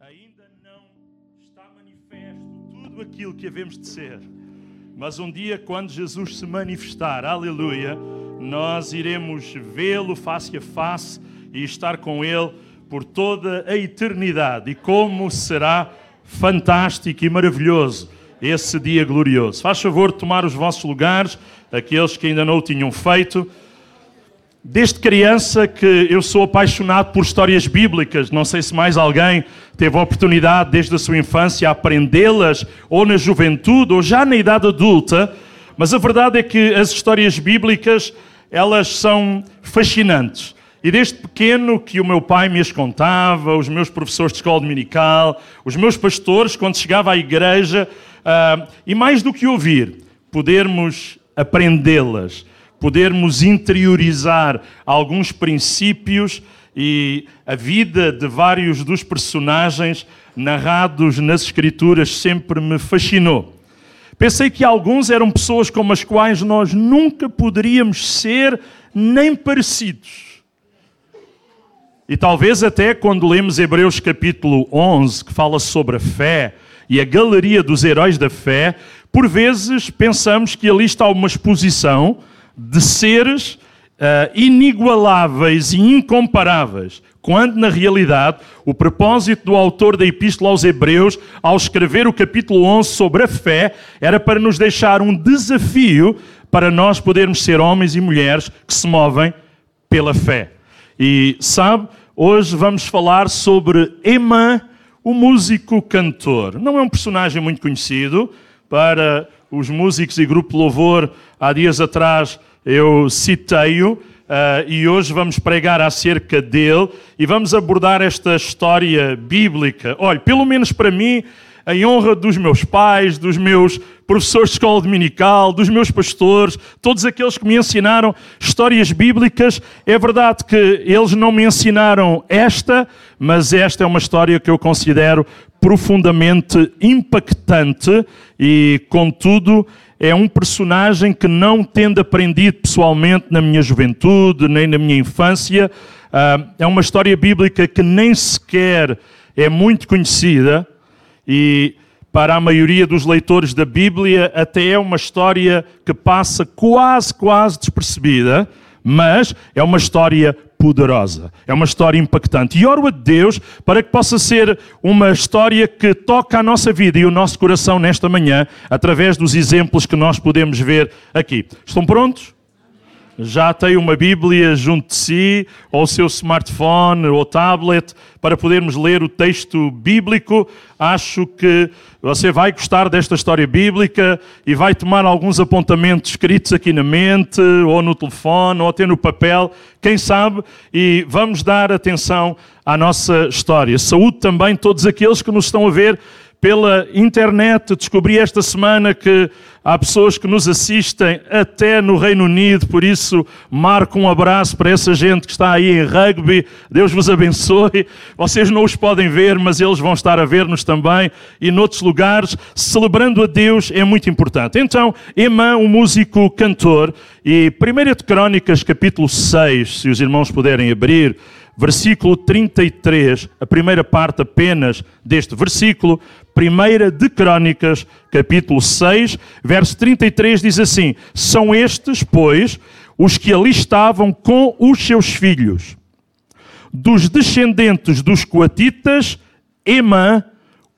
ainda não está manifesto tudo aquilo que havemos de ser. Mas um dia, quando Jesus se manifestar, aleluia, nós iremos vê-lo face a face e estar com ele por toda a eternidade. E como será fantástico e maravilhoso esse dia glorioso. Faz favor de tomar os vossos lugares, aqueles que ainda não o tinham feito. Desde criança que eu sou apaixonado por histórias bíblicas, não sei se mais alguém teve a oportunidade desde a sua infância a aprendê-las, ou na juventude, ou já na idade adulta, mas a verdade é que as histórias bíblicas, elas são fascinantes. E desde pequeno que o meu pai me as contava, os meus professores de escola dominical, os meus pastores, quando chegava à igreja, uh, e mais do que ouvir, podermos aprendê-las podermos interiorizar alguns princípios e a vida de vários dos personagens narrados nas Escrituras sempre me fascinou. Pensei que alguns eram pessoas com as quais nós nunca poderíamos ser nem parecidos. E talvez até quando lemos Hebreus capítulo 11, que fala sobre a fé e a galeria dos heróis da fé, por vezes pensamos que ali está uma exposição de seres uh, inigualáveis e incomparáveis, quando na realidade o propósito do autor da Epístola aos Hebreus, ao escrever o capítulo 11 sobre a fé, era para nos deixar um desafio para nós podermos ser homens e mulheres que se movem pela fé. E sabe, hoje vamos falar sobre Emã, o músico cantor. Não é um personagem muito conhecido para os músicos e grupo Louvor, há dias atrás eu citei-o uh, e hoje vamos pregar acerca dele e vamos abordar esta história bíblica. Olha, pelo menos para mim, em honra dos meus pais, dos meus professores de escola dominical, dos meus pastores, todos aqueles que me ensinaram histórias bíblicas. É verdade que eles não me ensinaram esta, mas esta é uma história que eu considero profundamente impactante e, contudo, é um personagem que não tendo aprendido pessoalmente na minha juventude, nem na minha infância. Ah, é uma história bíblica que nem sequer é muito conhecida e para a maioria dos leitores da Bíblia até é uma história que passa quase, quase despercebida, mas é uma história poderosa. É uma história impactante. E oro a Deus para que possa ser uma história que toca a nossa vida e o nosso coração nesta manhã, através dos exemplos que nós podemos ver aqui. Estão prontos? Já tem uma Bíblia junto de si, ou o seu smartphone ou tablet, para podermos ler o texto bíblico. Acho que você vai gostar desta história bíblica e vai tomar alguns apontamentos escritos aqui na mente, ou no telefone, ou até no papel, quem sabe, e vamos dar atenção à nossa história. Saúde também todos aqueles que nos estão a ver pela internet. Descobri esta semana que há pessoas que nos assistem até no Reino Unido, por isso marco um abraço para essa gente que está aí em rugby. Deus vos abençoe. Vocês não os podem ver, mas eles vão estar a ver-nos também e noutros lugares. Celebrando a Deus é muito importante. Então, Emã, um músico cantor, e 1 de Crónicas, capítulo 6, se os irmãos puderem abrir versículo 33, a primeira parte apenas deste versículo, primeira de Crônicas, capítulo 6, verso 33 diz assim: São estes, pois, os que ali estavam com os seus filhos, dos descendentes dos coatitas, Emã,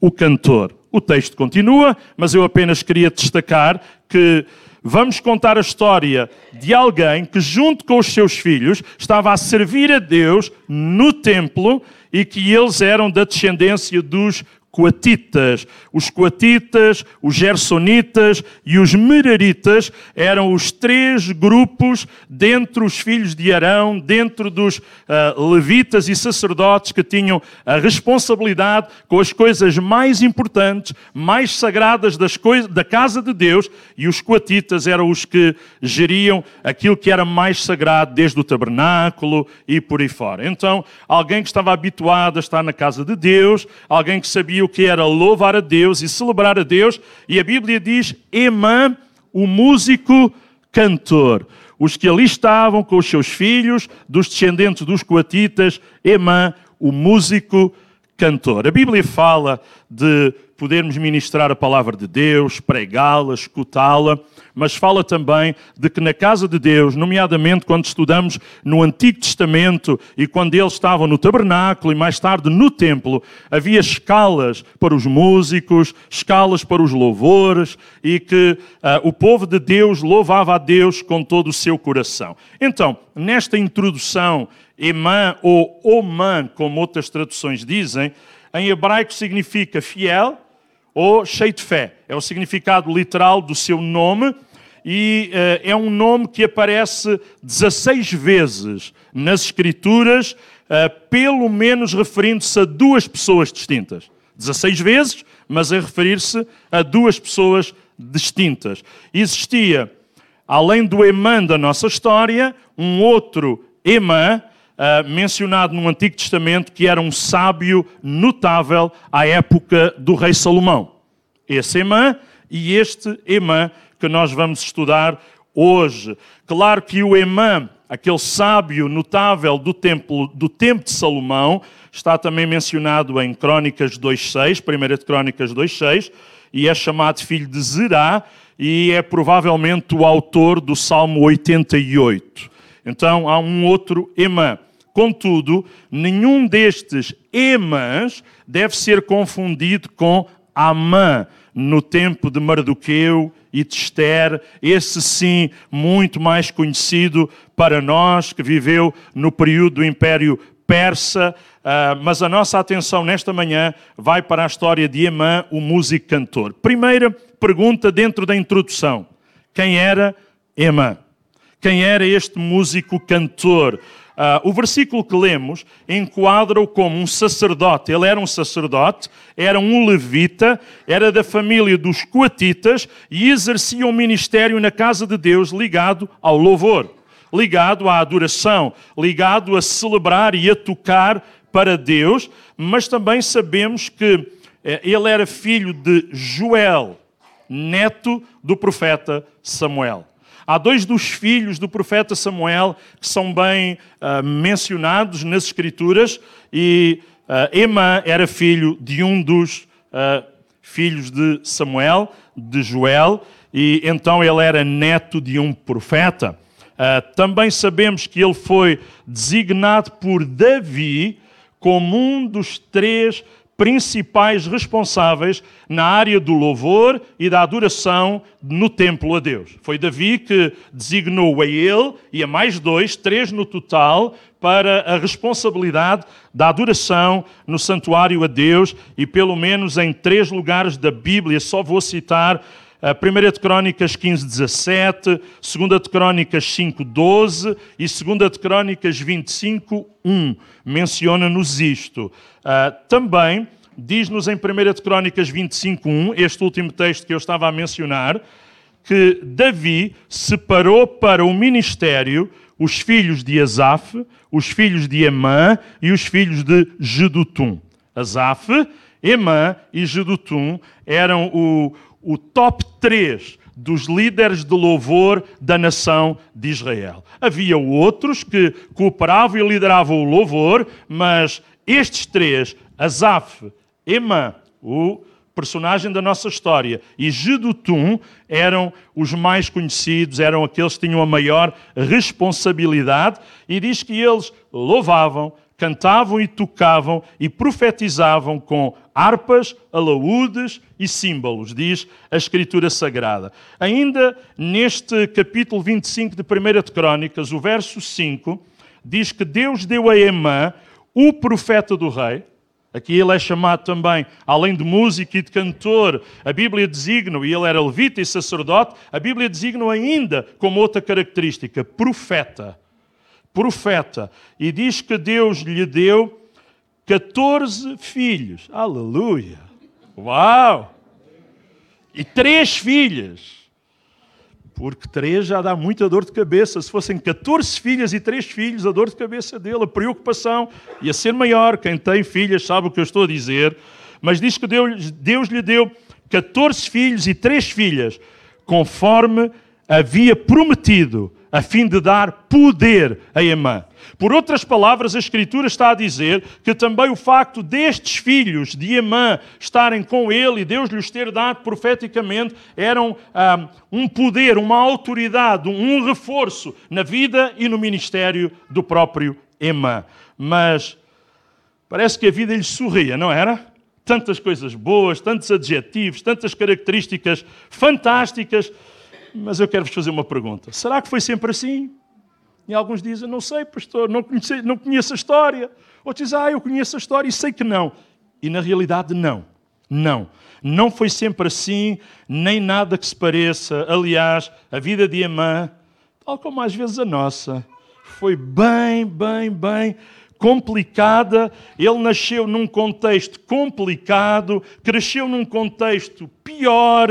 o cantor. O texto continua, mas eu apenas queria destacar que vamos contar a história de alguém que, junto com os seus filhos, estava a servir a Deus no templo e que eles eram da descendência dos coatitas. Os coatitas, os gersonitas e os meraritas eram os três grupos dentro os filhos de Arão, dentro dos uh, levitas e sacerdotes que tinham a responsabilidade com as coisas mais importantes, mais sagradas das coisas, da casa de Deus, e os coatitas eram os que geriam aquilo que era mais sagrado, desde o tabernáculo e por aí fora. Então, alguém que estava habituado a estar na casa de Deus, alguém que sabia que era louvar a Deus e celebrar a Deus, e a Bíblia diz: Emã, o músico cantor. Os que ali estavam com os seus filhos, dos descendentes dos coatitas, Emã, o músico cantor. A Bíblia fala de podermos ministrar a palavra de Deus, pregá-la, escutá-la, mas fala também de que na casa de Deus, nomeadamente quando estudamos no Antigo Testamento e quando eles estavam no tabernáculo e mais tarde no templo, havia escalas para os músicos, escalas para os louvores e que uh, o povo de Deus louvava a Deus com todo o seu coração. Então, nesta introdução, Emã ou Oman, como outras traduções dizem, em hebraico significa fiel ou cheio de fé. É o significado literal do seu nome e uh, é um nome que aparece 16 vezes nas Escrituras, uh, pelo menos referindo-se a duas pessoas distintas. 16 vezes, mas a referir-se a duas pessoas distintas. Existia, além do Emã da nossa história, um outro Emã, uh, mencionado no Antigo Testamento, que era um sábio notável à época do rei Salomão. Esse Emã e este Emã que nós vamos estudar hoje. Claro que o Emã, aquele sábio notável do templo, do tempo de Salomão, está também mencionado em Crônicas 2.6, 1 de Crônicas 2.6, e é chamado filho de Zerá, e é provavelmente o autor do Salmo 88. Então há um outro Emã. Contudo, nenhum destes Emãs deve ser confundido com Amã, no tempo de Mardoqueu e de Esther, esse sim muito mais conhecido para nós, que viveu no período do Império Persa, uh, mas a nossa atenção nesta manhã vai para a história de Emã, o músico cantor. Primeira pergunta dentro da introdução: quem era Emã? Quem era este músico cantor? Uh, o versículo que lemos enquadra-o como um sacerdote. Ele era um sacerdote, era um levita, era da família dos coatitas e exercia um ministério na casa de Deus ligado ao louvor, ligado à adoração, ligado a celebrar e a tocar para Deus, mas também sabemos que eh, ele era filho de Joel, neto do profeta Samuel. Há dois dos filhos do profeta Samuel que são bem uh, mencionados nas Escrituras, e uh, Emã era filho de um dos uh, filhos de Samuel, de Joel, e então ele era neto de um profeta. também sabemos que ele foi designado por Davi como um dos três principais responsáveis na área do louvor e da adoração no templo a Deus. Foi Davi que designou a ele e a mais dois, três no total, para a responsabilidade da adoração no santuário a Deus e pelo menos em três lugares da Bíblia, só vou citar a 1 de Crónicas 15, 17, 2 de Crónicas 5, 12 e 2 de Crónicas 25, 1. Menciona-nos isto. Uh, também diz-nos em 1 de Crónicas 25, 1, este último texto que eu estava a mencionar, que Davi separou para o ministério os filhos de Asaf, os filhos de Emã e os filhos de Jedutum. Asaf, Emã e Jedutum eram o, o top 3 dos líderes de louvor da nação de Israel. Havia outros que cooperavam e lideravam o louvor, mas estes três, Asaf, Emã, o personagem da nossa história, e Jedutum eram os mais conhecidos, eram aqueles que tinham a maior responsabilidade, e diz que eles louvavam, cantavam e tocavam e profetizavam com harpas, alaúdes e símbolos, diz a Escritura Sagrada. Ainda neste capítulo 25 de 1 de Crônicas, o verso 5, diz que Deus deu a Emã, o profeta do rei, Aqui ele é chamado também, além de músico e de cantor, a Bíblia designa, e ele era levita e sacerdote, a Bíblia designa ainda como outra característica, profeta profeta, e diz que Deus lhe deu 14 filhos. Aleluia! Uau! E três filhas. Porque três já dá muita dor de cabeça. Se fossem 14 filhas e três filhos, a dor de cabeça dele, a preocupação ia ser maior. Quem tem filhas sabe o que eu estou a dizer. Mas diz que Deus, Deus lhe deu 14 filhos e três filhas, conforme havia prometido a fim de dar poder a Emã. Por outras palavras, a Escritura está a dizer que também o facto destes filhos de Emã estarem com ele e Deus lhes ter dado profeticamente eram ah, um poder, uma autoridade, um reforço na vida e no ministério do próprio Emã. Mas parece que a vida lhe sorria, não era? Tantas coisas boas, tantos adjetivos, tantas características fantásticas. Mas eu quero vos fazer uma pergunta: será que foi sempre assim? E alguns dizem, não sei, pastor, não, conheci, não conheço a história. Outros dizem, ah, eu conheço a história e sei que não. E na realidade, não. Não. Não foi sempre assim, nem nada que se pareça. Aliás, a vida de Amã, tal como às vezes a nossa, foi bem, bem, bem complicada. Ele nasceu num contexto complicado, cresceu num contexto pior.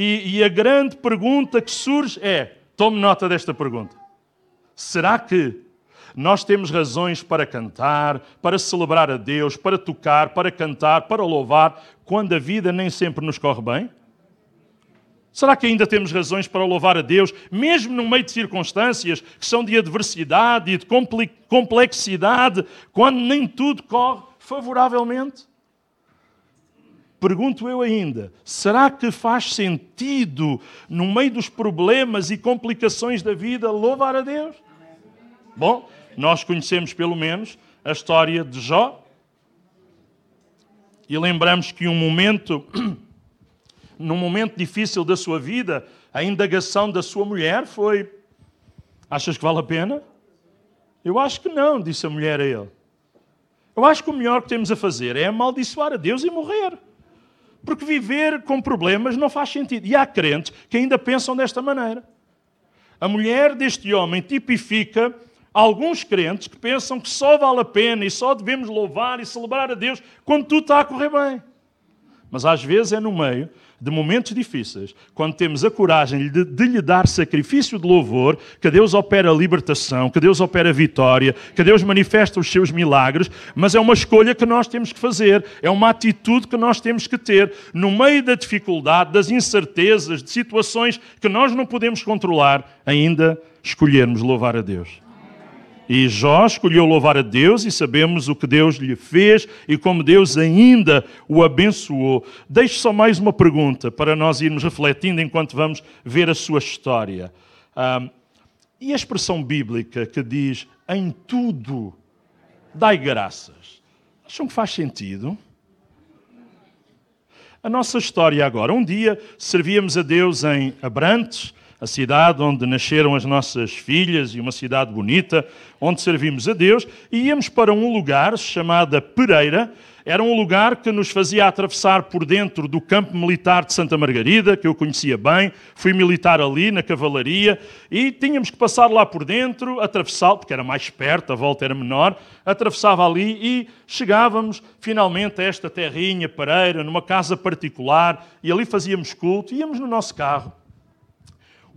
E, e a grande pergunta que surge é: tome nota desta pergunta. Será que nós temos razões para cantar, para celebrar a Deus, para tocar, para cantar, para louvar, quando a vida nem sempre nos corre bem? Será que ainda temos razões para louvar a Deus, mesmo no meio de circunstâncias que são de adversidade e de complexidade, quando nem tudo corre favoravelmente? Pergunto eu ainda: será que faz sentido, no meio dos problemas e complicações da vida, louvar a Deus? Bom, nós conhecemos pelo menos a história de Jó. E lembramos que um momento, num momento difícil da sua vida, a indagação da sua mulher foi: Achas que vale a pena? Eu acho que não, disse a mulher a ele. Eu acho que o melhor que temos a fazer é amaldiçoar a Deus e morrer. Porque viver com problemas não faz sentido. E há crentes que ainda pensam desta maneira. A mulher deste homem tipifica alguns crentes que pensam que só vale a pena e só devemos louvar e celebrar a Deus quando tudo está a correr bem. Mas às vezes é no meio de momentos difíceis, quando temos a coragem de, de, lhe dar sacrifício de louvor, que Deus opera a libertação, que Deus opera a vitória, que Deus manifesta os seus milagres, mas é uma escolha que nós temos que fazer, é uma atitude que nós temos que ter no meio da dificuldade, das incertezas, de situações que nós não podemos controlar, ainda escolhermos louvar a Deus. E Jó escolheu louvar a Deus e sabemos o que Deus lhe fez e como Deus ainda o abençoou. Deixo só mais uma pergunta para nós irmos refletindo enquanto vamos ver a sua história. e a expressão bíblica que diz em tudo dai graças, acham que faz sentido? A nossa história agora. Um dia servíamos a Deus em Abrantes, a cidade onde nasceram as nossas filhas e uma cidade bonita, onde servimos a Deus, e íamos para um lugar chamado Pereira. Era um lugar que nos fazia atravessar por dentro do campo militar de Santa Margarida, que eu conhecia bem. Fui militar ali, na cavalaria, e tínhamos que passar lá por dentro, atravessar, porque era mais perto, a volta era menor, atravessava ali e chegávamos finalmente a esta terrinha, Pereira, numa casa particular, e ali fazíamos culto, íamos no nosso carro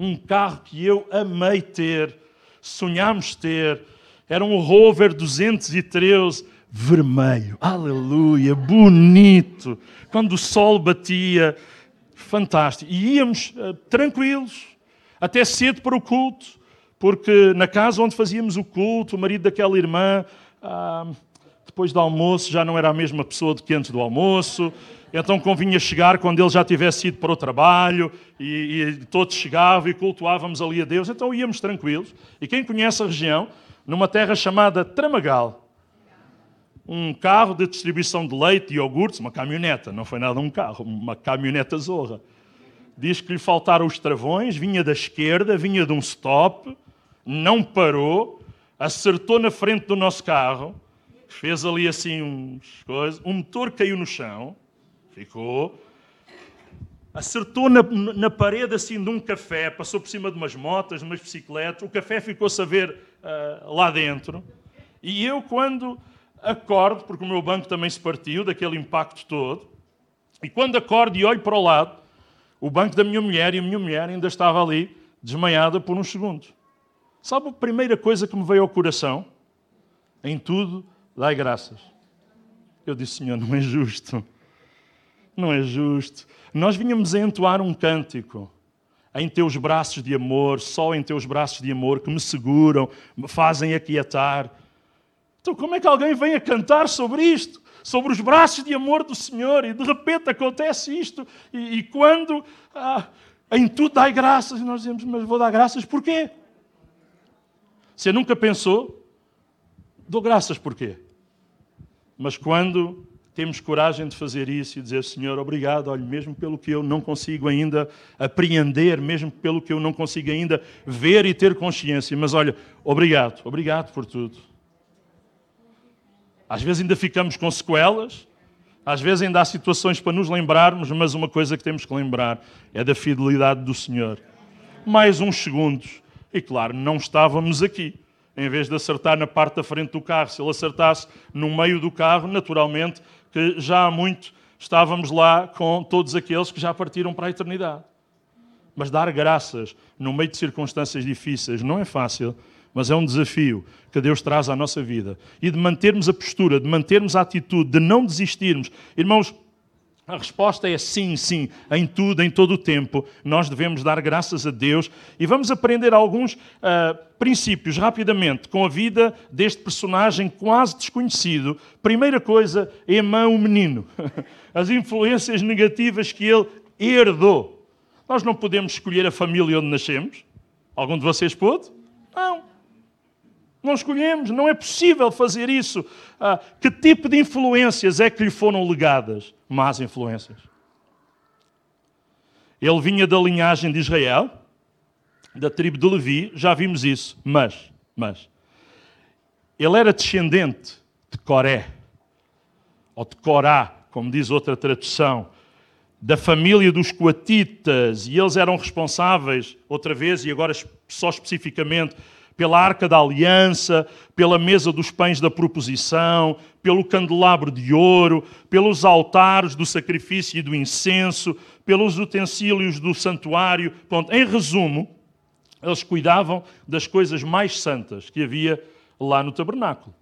um carro que eu amei ter, sonhámos ter. Era um Rover 213 vermelho. Aleluia, bonito. Quando o sol batia, fantástico. E íamos uh, tranquilos, até cedo para o culto, porque na casa onde fazíamos o culto, o marido daquela irmã, uh, depois do almoço, já não era a mesma pessoa do que antes do almoço então convinha chegar quando ele já tivesse ido para o trabalho e, e, todos chegavam e cultuávamos ali a Deus, então íamos tranquilos. E quem conhece a região, numa terra chamada Tramagal, um carro de distribuição de leite e iogurtes, uma caminhoneta, não foi nada um carro, uma caminhoneta zorra. Diz que lhe faltaram os travões, vinha da esquerda, vinha de um stop, não parou, acertou na frente do nosso carro, fez ali assim uns coisas, o motor caiu no chão, Ficou. Acertou na, na, parede assim de um café, passou por cima de umas motas, de umas bicicletas, o café ficou-se a ver uh, lá dentro. E eu, quando acordo, porque o meu banco também se partiu daquele impacto todo, e quando acordo e olho para o lado, o banco da minha mulher e a minha mulher ainda estava ali, desmaiada por uns segundos. Sabe a primeira coisa que me veio ao coração? Em tudo, dai graças. Eu disse, Senhor, não é justo não é justo. Nós vinhamos a entoar um cântico. em teus braços de amor, só em teus braços de amor que me seguram, me fazem aquietar. Então, como é que alguém vem a cantar sobre isto? Sobre os braços de amor do Senhor e de repente acontece isto. E, e quando ah, em tudo dai graças, e nós dizemos, mas vou dar graças porquê? Você nunca pensou? Dou graças porquê? Mas quando temos coragem de fazer isso e dizer, Senhor, obrigado, olha, mesmo pelo que eu não consigo ainda apreender, mesmo pelo que eu não consigo ainda ver e ter consciência, mas olha, obrigado, obrigado por tudo. Às vezes ainda ficamos com sequelas, às vezes ainda há situações para nos lembrarmos, mas uma coisa que temos que lembrar é da fidelidade do Senhor. Mais uns segundos, e claro, não estávamos aqui em vez de acertar na parte da frente do carro. Se ele acertasse no meio do carro, naturalmente que já há muito estávamos lá com todos aqueles que já partiram para a eternidade. Mas dar graças no meio de circunstâncias difíceis não é fácil, mas é um desafio que Deus traz à nossa vida. E de mantermos a postura, de mantermos a atitude, de não desistirmos. Irmãos, a resposta é sim, sim, em tudo, em todo o tempo. Nós devemos dar graças a Deus e vamos aprender alguns uh, princípios rapidamente com a vida deste personagem quase desconhecido. Primeira coisa, Emã, o menino. As influências negativas que ele herdou. Nós não podemos escolher a família onde nascemos. Algum de vocês pôde? Não. Não escolhemos, não é possível fazer isso. Ah, que tipo de influências é que lhe foram legadas? Más influências. Ele vinha da linhagem de Israel, da tribo de Levi, já vimos isso, mas, mas, ele era descendente de Coré, ou de Corá, como diz outra tradução, da família dos coatitas, e eles eram responsáveis, outra vez, e agora só especificamente, pela arca da aliança, pela mesa dos pães da proposição, pelo candelabro de ouro, pelos altares do sacrifício e do incenso, pelos utensílios do santuário. Pronto, em resumo, eles cuidavam das coisas mais santas que havia lá no tabernáculo.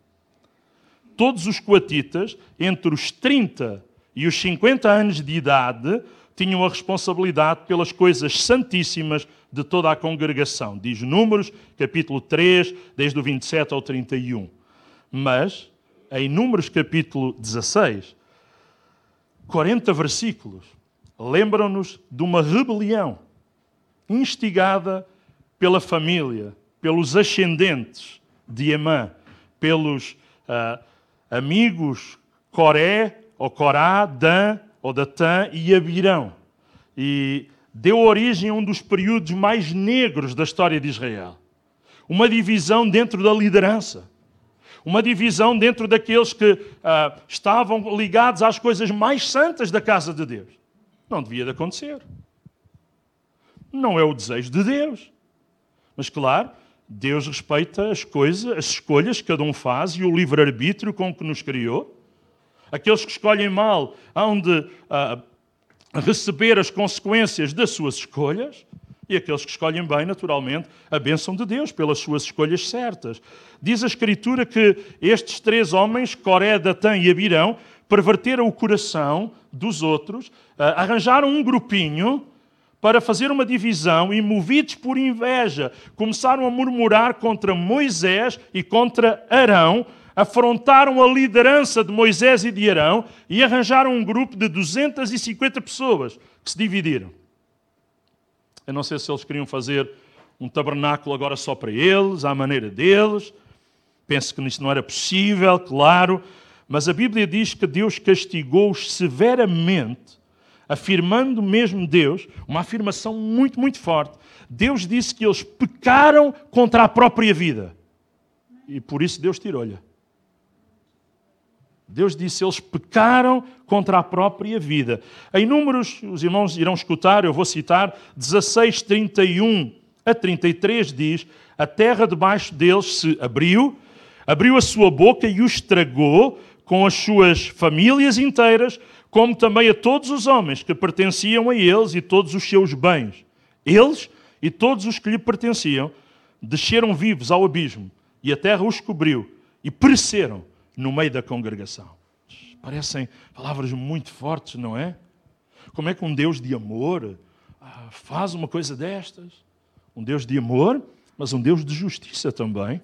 Todos os coatitas, entre os 30 e os 50 anos de idade, tinham a responsabilidade pelas coisas santíssimas de toda a congregação. Diz Números, capítulo 3, desde o 27 ao 31. Mas, em Números, capítulo 16, 40 versículos, lembram-nos de uma rebelião instigada pela família, pelos ascendentes de Emã, pelos uh, amigos Coré, ou Corá, Dan, ou Datã e Abirão. E deu origem a um dos períodos mais negros da história de Israel. Uma divisão dentro da liderança. Uma divisão dentro daqueles que ah, estavam ligados às coisas mais santas da casa de Deus. Não devia de acontecer. Não é o desejo de Deus. Mas, claro, Deus respeita as coisas, as escolhas que cada um faz e o livre-arbítrio com que nos criou. Aqueles que escolhem mal hão de uh, receber as consequências das suas escolhas. E aqueles que escolhem bem, naturalmente, a bênção de Deus pelas suas escolhas certas. Diz a Escritura que estes três homens, Coré, Datã e Abirão, perverteram o coração dos outros, uh, arranjaram um grupinho para fazer uma divisão e, movidos por inveja, começaram a murmurar contra Moisés e contra Arão, afrontaram a liderança de Moisés e de Arão e arranjaram um grupo de 250 pessoas que se dividiram. Eu não sei se eles queriam fazer um tabernáculo agora só para eles, à maneira deles. Penso que isso não era possível, claro. Mas a Bíblia diz que Deus castigou-os severamente, afirmando mesmo Deus, uma afirmação muito, muito forte. Deus disse que eles pecaram contra a própria vida. E por isso Deus tirou-lhe. Deus disse: eles pecaram contra a própria vida. Em Números, os irmãos irão escutar, eu vou citar, 16, 31 a 33 diz: A terra debaixo deles se abriu, abriu a sua boca e os estragou com as suas famílias inteiras, como também a todos os homens que pertenciam a eles e todos os seus bens. Eles e todos os que lhe pertenciam desceram vivos ao abismo, e a terra os cobriu, e pereceram no meio da congregação. Parecem palavras muito fortes, não é? Como é que um Deus de amor ah, faz uma coisa destas? Um Deus de amor, mas um Deus de justiça também.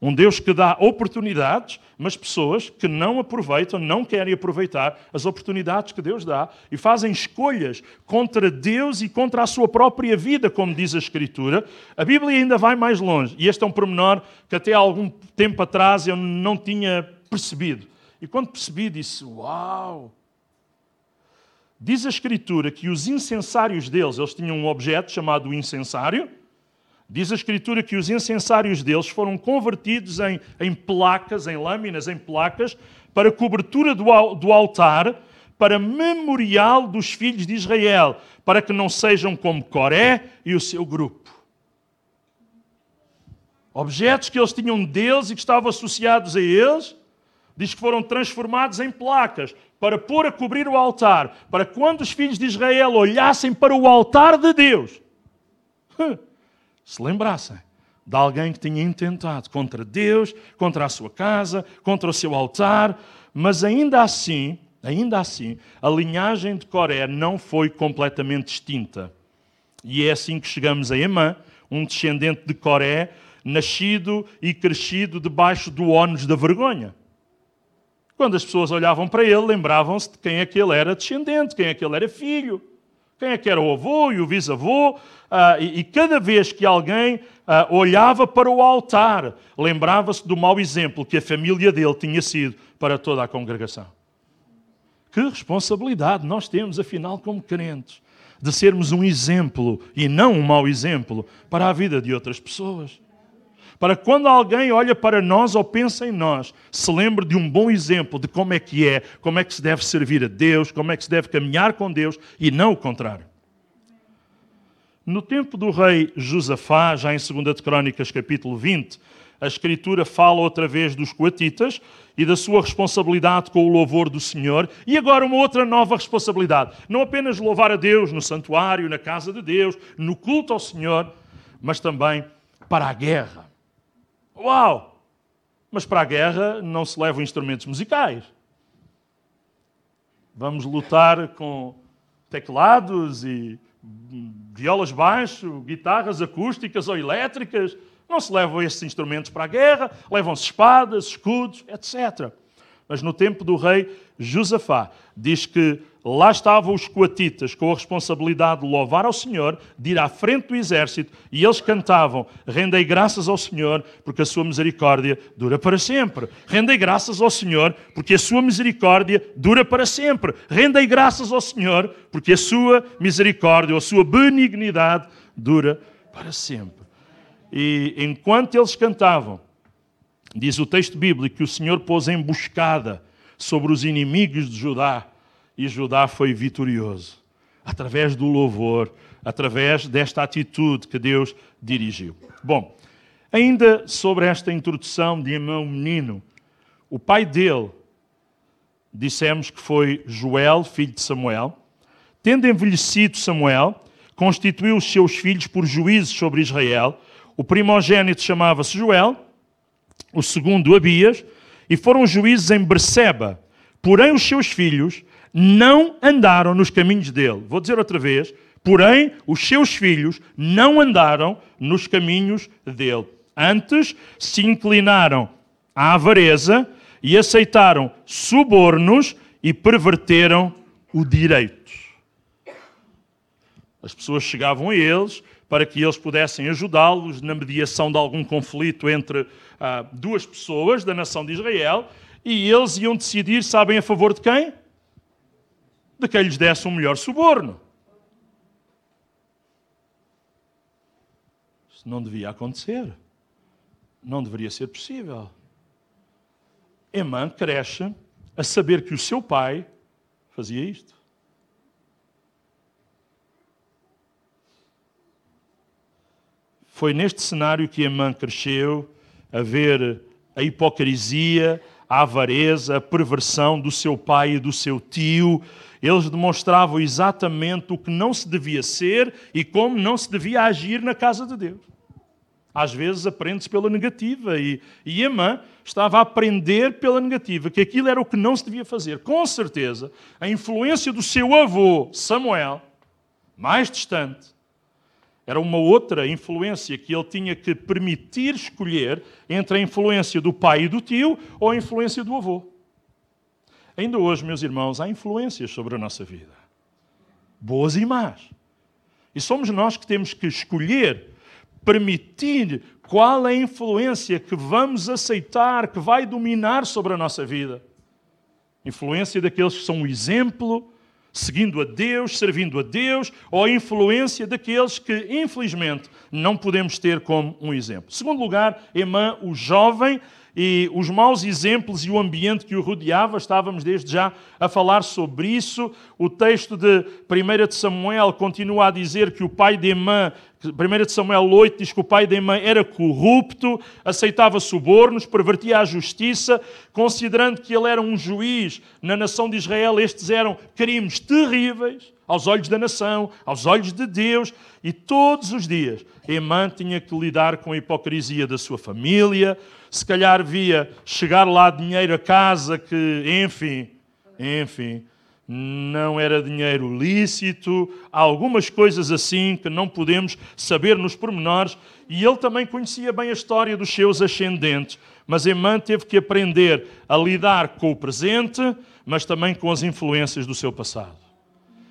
Um Deus que dá oportunidades, mas pessoas que não aproveitam, não querem aproveitar as oportunidades que Deus dá e fazem escolhas contra Deus e contra a sua própria vida, como diz a Escritura. A Bíblia ainda vai mais longe, e este é um pormenor que até há algum tempo atrás eu não tinha percebido. E quando percebi, disse: Uau! Diz a Escritura que os incensários deles, eles tinham um objeto chamado incensário Diz a Escritura que os incensários deles foram convertidos em, em placas, em lâminas, em placas, para cobertura do, do altar, para memorial dos filhos de Israel, para que não sejam como Coré e o seu grupo. Objetos que eles tinham deles e que estavam associados a eles, diz que foram transformados em placas para pôr a cobrir o altar, para quando os filhos de Israel olhassem para o altar de Deus, se lembrassem de alguém que tinha intentado contra Deus, contra a sua casa, contra o seu altar, mas ainda assim, ainda assim, a linhagem de Coré não foi completamente extinta. E é assim que chegamos a Emã, um descendente de Coré, nascido e crescido debaixo do ónus da vergonha. Quando as pessoas olhavam para ele, lembravam-se de quem é que ele era descendente, quem é que ele era filho. Quem é que era o avô e o bisavô? Ah, e, e, cada vez que alguém ah, olhava para o altar, lembrava-se do mau exemplo que a família dele tinha sido para toda a congregação. Que responsabilidade nós temos, afinal, como crentes, de sermos um exemplo e não um mau exemplo para a vida de outras pessoas para quando alguém olha para nós ou pensa em nós, se lembre de um bom exemplo de como é que é, como é que se deve servir a Deus, como é que se deve caminhar com Deus e não o contrário. No tempo do rei Josafá, já em 2 Crónicas, capítulo 20, a Escritura fala outra vez dos coatitas e da sua responsabilidade com o louvor do Senhor. E agora uma outra nova responsabilidade. Não apenas louvar a Deus no santuário, na casa de Deus, no culto ao Senhor, mas também para a guerra. Uau! Mas para a guerra não se levam instrumentos musicais. Vamos lutar com teclados e violas baixo, guitarras acústicas ou elétricas. Não se levam esses instrumentos para a guerra, levam-se espadas, escudos, etc. Mas no tempo do rei Josafá, diz que lá estavam os coatitas com a responsabilidade de louvar ao Senhor, de ir à frente do exército, e eles cantavam: Rendei graças ao Senhor, porque a sua misericórdia dura para sempre. Rendei graças ao Senhor, porque a sua misericórdia dura para sempre. Rendei graças ao Senhor, porque a sua misericórdia, ou a sua benignidade dura para sempre. E enquanto eles cantavam, diz o texto bíblico que o Senhor pôs emboscada sobre os inimigos de Judá e Judá foi vitorioso através do louvor, através desta atitude que Deus dirigiu. Bom, ainda sobre esta introdução de Emão menino, o pai dele, dissemos que foi Joel, filho de Samuel. Tendo envelhecido Samuel, constituiu os seus filhos por juízes sobre Israel. O primogênito chamava-se Joel, o segundo Abias, e foram juízes em Berseba. Porém, os seus filhos não andaram nos caminhos dele. Vou dizer outra vez. Porém, os seus filhos não andaram nos caminhos dele. Antes se inclinaram à avareza e aceitaram subornos e perverteram o direito. As pessoas chegavam a eles para que eles pudessem ajudá-los na mediação de algum conflito entre ah, duas pessoas da nação de Israel e eles iam decidir, sabem a favor de quem? De quem lhes desse um melhor suborno. Isso não devia acontecer. Não deveria ser possível. Emã cresce a saber que o seu pai fazia isto. Foi neste cenário que Emã cresceu a ver a hipocrisia, a avareza, a perversão do seu pai e do seu tio. Eles demonstravam exatamente o que não se devia ser e como não se devia agir na casa de Deus. Às vezes aprende-se pela negativa e, e estava a aprender pela negativa, que aquilo era o que não se devia fazer. Com certeza, a influência do seu avô, Samuel, mais distante, era uma outra influência que ele tinha que permitir escolher entre a influência do pai e do tio ou a influência do avô. Ainda hoje, meus irmãos, há influências sobre a nossa vida, boas e más. E somos nós que temos que escolher, permitir qual é a influência que vamos aceitar, que vai dominar sobre a nossa vida. Influência daqueles que são um exemplo, seguindo a Deus, servindo a Deus, ou influência daqueles que, infelizmente, não podemos ter como um exemplo. Segundo lugar, Emã, o jovem, e os maus exemplos e o ambiente que o rodeava, estávamos desde já a falar sobre isso. O texto de 1 de Samuel continua a dizer que o pai de Emã 1 Samuel 8 diz que o pai de Emã era corrupto, aceitava subornos, pervertia a justiça, considerando que ele era um juiz na nação de Israel, estes eram crimes terríveis aos olhos da nação, aos olhos de Deus, e todos os dias Emã tinha que lidar com a hipocrisia da sua família, se calhar via chegar lá dinheiro a casa que, enfim, enfim, não era dinheiro lícito, há algumas coisas assim que não podemos saber nos pormenores, e ele também conhecia bem a história dos seus ascendentes. Mas Emã teve que aprender a lidar com o presente, mas também com as influências do seu passado.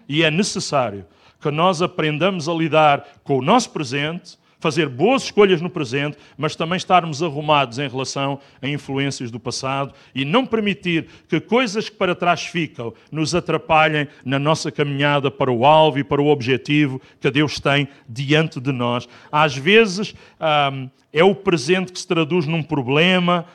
E é necessário que nós aprendamos a lidar com o nosso presente, fazer boas escolhas no presente, mas também estarmos arrumados em relação a influências do passado e não permitir que coisas que para trás ficam nos atrapalhem na nossa caminhada para o alvo e para o objetivo que Deus tem diante de nós. Às vezes hum, é o presente que se traduz num problema.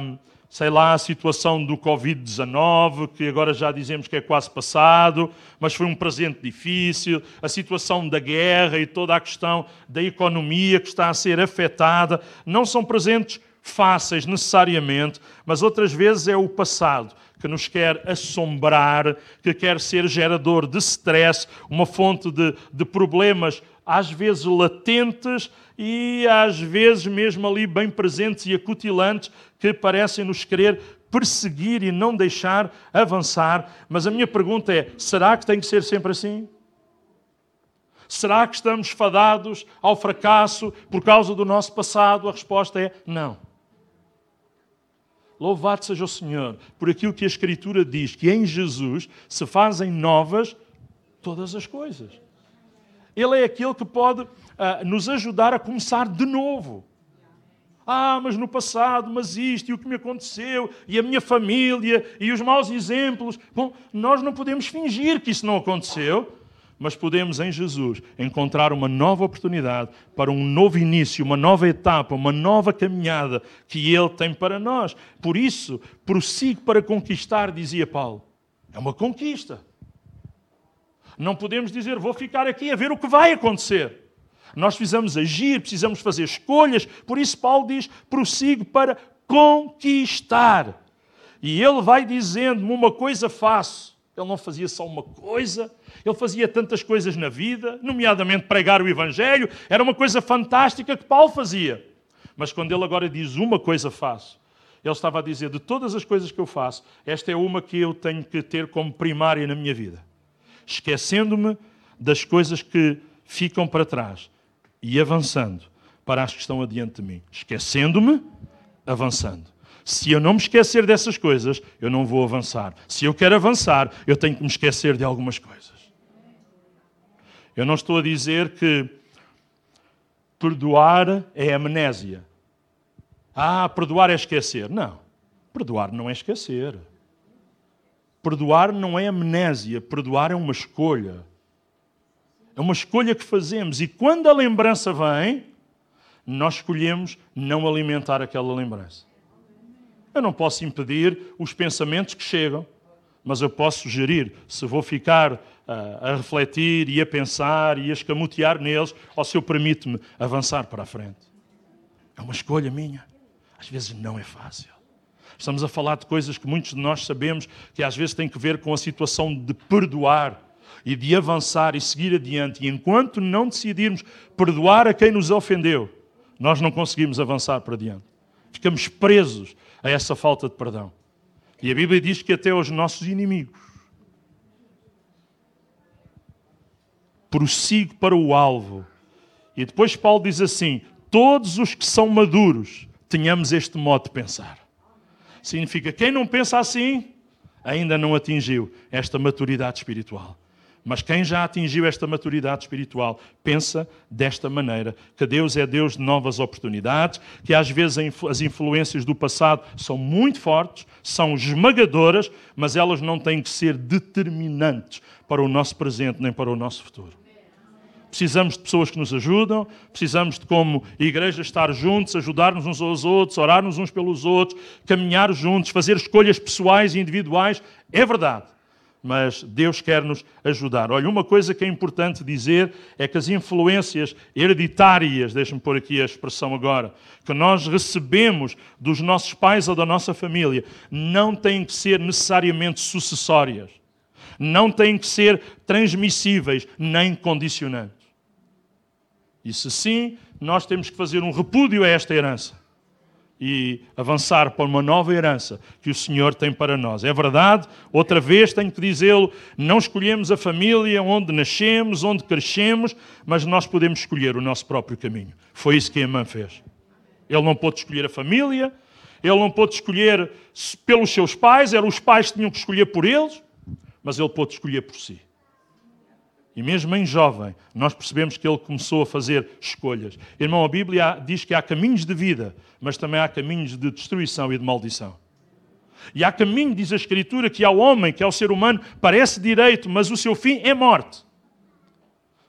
Hum, sei lá, a situação do Covid-19, que agora já dizemos que é quase passado, mas foi um presente difícil, a situação da guerra e toda a questão da economia que está a ser afetada, não são presentes fáceis necessariamente, mas outras vezes é o passado que nos quer assombrar, que quer ser gerador de stress, uma fonte de, de problemas às vezes latentes e às vezes mesmo ali bem presentes e acutilantes, que parecem nos querer perseguir e não deixar avançar. Mas a minha pergunta é: será que tem que ser sempre assim? Será que estamos fadados ao fracasso por causa do nosso passado? A resposta é não. Louvado seja o Senhor por aquilo que a Escritura diz, que em Jesus se fazem novas todas as coisas. Ele é aquele que pode uh, nos ajudar a começar de novo. Ah, mas no passado, mas isto e o que me aconteceu, e a minha família, e os maus exemplos. Bom, nós não podemos fingir que isso não aconteceu, mas podemos em Jesus encontrar uma nova oportunidade para um novo início, uma nova etapa, uma nova caminhada que Ele tem para nós. Por isso, prossigo para conquistar, dizia Paulo. É uma conquista. Não podemos dizer, vou ficar aqui a ver o que vai acontecer. Nós precisamos agir, precisamos fazer escolhas. Por isso, Paulo diz: prossigo para conquistar. E ele vai dizendo-me uma coisa faço. Ele não fazia só uma coisa, ele fazia tantas coisas na vida, nomeadamente pregar o Evangelho. Era uma coisa fantástica que Paulo fazia. Mas quando ele agora diz uma coisa faço, ele estava a dizer: de todas as coisas que eu faço, esta é uma que eu tenho que ter como primária na minha vida. Esquecendo-me das coisas que ficam para trás e avançando para as que estão adiante de mim. Esquecendo-me, avançando. Se eu não me esquecer dessas coisas, eu não vou avançar. Se eu quero avançar, eu tenho que me esquecer de algumas coisas. Eu não estou a dizer que perdoar é amnésia. Ah, perdoar é esquecer. Não. Perdoar não é esquecer. Perdoar não é amnésia. Perdoar é uma escolha. É uma escolha que fazemos e quando a lembrança vem, nós escolhemos não alimentar aquela lembrança. Eu não posso impedir os pensamentos que chegam, mas eu posso gerir se vou ficar uh, a refletir e a pensar e a escamotear neles ou se eu permito-me avançar para a frente. É uma escolha minha. Às vezes não é fácil. Estamos a falar de coisas que muitos de nós sabemos que às vezes têm que ver com a situação de perdoar e de avançar e seguir adiante. E enquanto não decidirmos perdoar a quem nos ofendeu, nós não conseguimos avançar para diante. Ficamos presos a essa falta de perdão. E a Bíblia diz que até os nossos inimigos prossigo para o alvo. E depois Paulo diz assim: todos os que são maduros tenhamos este modo de pensar. Significa quem não pensa assim ainda não atingiu esta maturidade espiritual. Mas quem já atingiu esta maturidade espiritual pensa desta maneira: que Deus é Deus de novas oportunidades, que às vezes as influências do passado são muito fortes, são esmagadoras, mas elas não têm que ser determinantes para o nosso presente nem para o nosso futuro. Precisamos de pessoas que nos ajudam, precisamos de, como igreja, estar juntos, ajudar-nos uns aos outros, orar-nos uns pelos outros, caminhar juntos, fazer escolhas pessoais e individuais. É verdade mas Deus quer nos ajudar. Olha, uma coisa que é importante dizer é que as influências hereditárias, deixe-me pôr aqui a expressão agora, que nós recebemos dos nossos pais ou da nossa família, não têm que ser necessariamente sucessórias, não têm que ser transmissíveis nem condicionantes. E se sim, nós temos que fazer um repúdio a esta herança e avançar para uma nova herança que o Senhor tem para nós. É verdade, outra vez tenho que dizê-lo, não escolhemos a família onde nascemos, onde crescemos, mas nós podemos escolher o nosso próprio caminho. Foi isso que Emã fez. Ele não pôde escolher a família, ele não pôde escolher pelos seus pais, eram os pais que tinham que escolher por eles, mas ele pôde escolher por si. E mesmo em jovem, nós percebemos que ele começou a fazer escolhas. Irmão, a Bíblia diz que há caminhos de vida, mas também há caminhos de destruição e de maldição. E há caminho, diz a Escritura, que ao homem, que ao ser humano, parece direito, mas o seu fim é morte.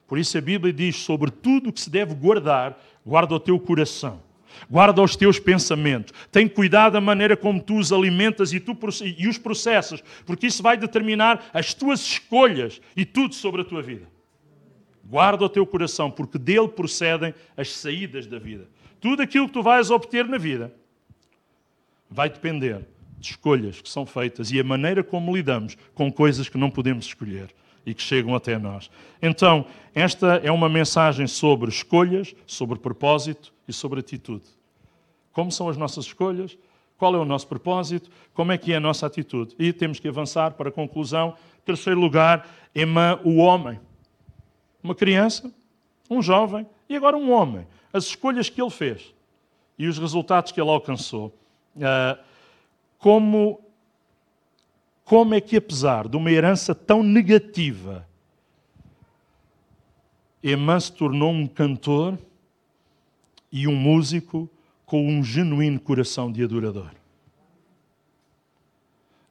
Por isso a Bíblia diz sobre tudo o que se deve guardar, guarda o teu coração Guarda os teus pensamentos. Tem cuidado da maneira como tu os alimentas e, tu, e os processas, porque isso vai determinar as tuas escolhas e tudo sobre a tua vida. Guarda o teu coração, porque dele procedem as saídas da vida. Tudo aquilo que tu vais obter na vida vai depender de escolhas que são feitas e a maneira como lidamos com coisas que não podemos escolher e que chegam até nós. Então, esta é uma mensagem sobre escolhas, sobre propósito e sobre atitude. Como são as nossas escolhas? Qual é o nosso propósito? Como é que é a nossa atitude? E temos que avançar para a conclusão. Terceiro lugar, Emã, o homem. Uma criança, um jovem e agora um homem. As escolhas que ele fez e os resultados que ele alcançou. Ah, como como é que, apesar de uma herança tão negativa, Emã se tornou um cantor e um músico com um genuíno coração de adorador.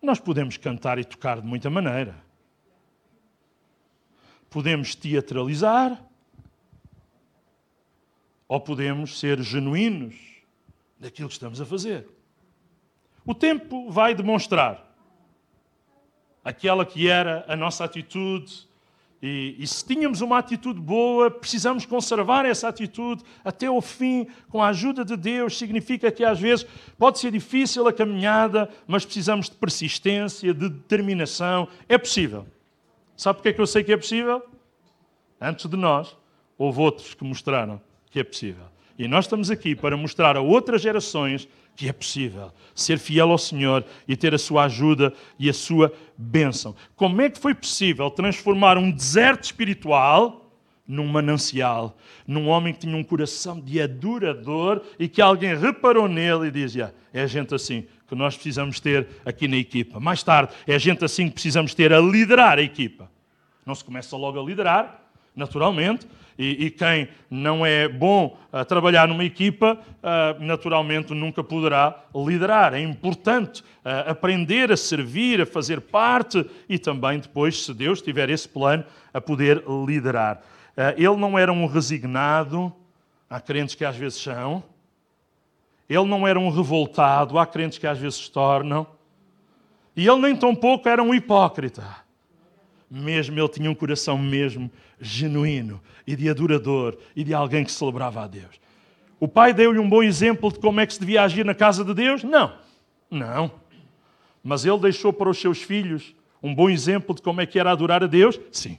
Nós podemos cantar e tocar de muita maneira. Podemos teatralizar, ou podemos ser genuínos naquilo que estamos a fazer. O tempo vai demonstrar aquela que era a nossa atitude. E, e, se tínhamos uma atitude boa, precisamos conservar essa atitude até o fim, com a ajuda de Deus. Significa que às vezes pode ser difícil a caminhada, mas precisamos de persistência, de determinação. É possível. Sabe porque é que eu sei que é possível? Antes de nós, houve outros que mostraram que é possível. E nós estamos aqui para mostrar a outras gerações que é possível ser fiel ao Senhor e ter a sua ajuda e a sua bênção. Como é que foi possível transformar um deserto espiritual num manancial, num homem que tinha um coração de adorador e que alguém reparou nele e dizia: é gente assim que nós precisamos ter aqui na equipa. Mais tarde, é gente assim que precisamos ter a liderar a equipa. Não se começa logo a liderar, naturalmente, e, e, quem não é bom a trabalhar numa equipa, uh, naturalmente nunca poderá liderar. É importante uh, aprender a servir, a fazer parte e também depois, se Deus tiver esse plano, a poder liderar. Ele não era um resignado, há crentes que às vezes são. Ele não era um revoltado, há crentes que às vezes tornam. E ele nem tão pouco era um hipócrita mesmo ele tinha um coração mesmo genuíno e de adorador e de alguém que celebrava a Deus. O pai deu-lhe um bom exemplo de como é que se devia agir na casa de Deus? Não, não. Mas ele deixou para os seus filhos um bom exemplo de como é que era adorar a Deus? Sim.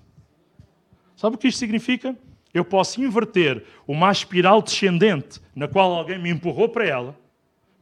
Sabe o que isto significa? Eu posso inverter uma espiral descendente na qual alguém me empurrou para ela,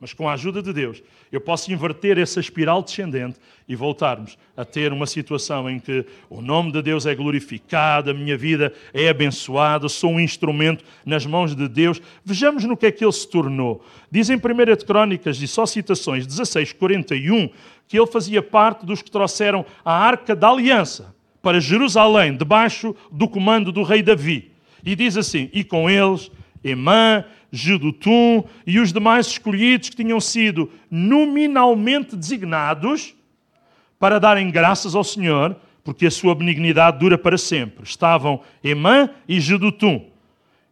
Mas com a ajuda de Deus, eu posso inverter essa espiral descendente e voltarmos a ter uma situação em que o nome de Deus é glorificado, a minha vida é abençoada, sou um instrumento nas mãos de Deus. Vejamos no que é que ele se tornou. Diz em 1 de Crónicas, e só citações, 16, 41, que ele fazia parte dos que trouxeram a arca da aliança para Jerusalém, debaixo do comando do rei Davi. E diz assim: E com eles, Emã, Gedutum e os demais escolhidos que tinham sido nominalmente designados para darem graças ao Senhor, porque a sua benignidade dura para sempre. Estavam Emã e Gedutum,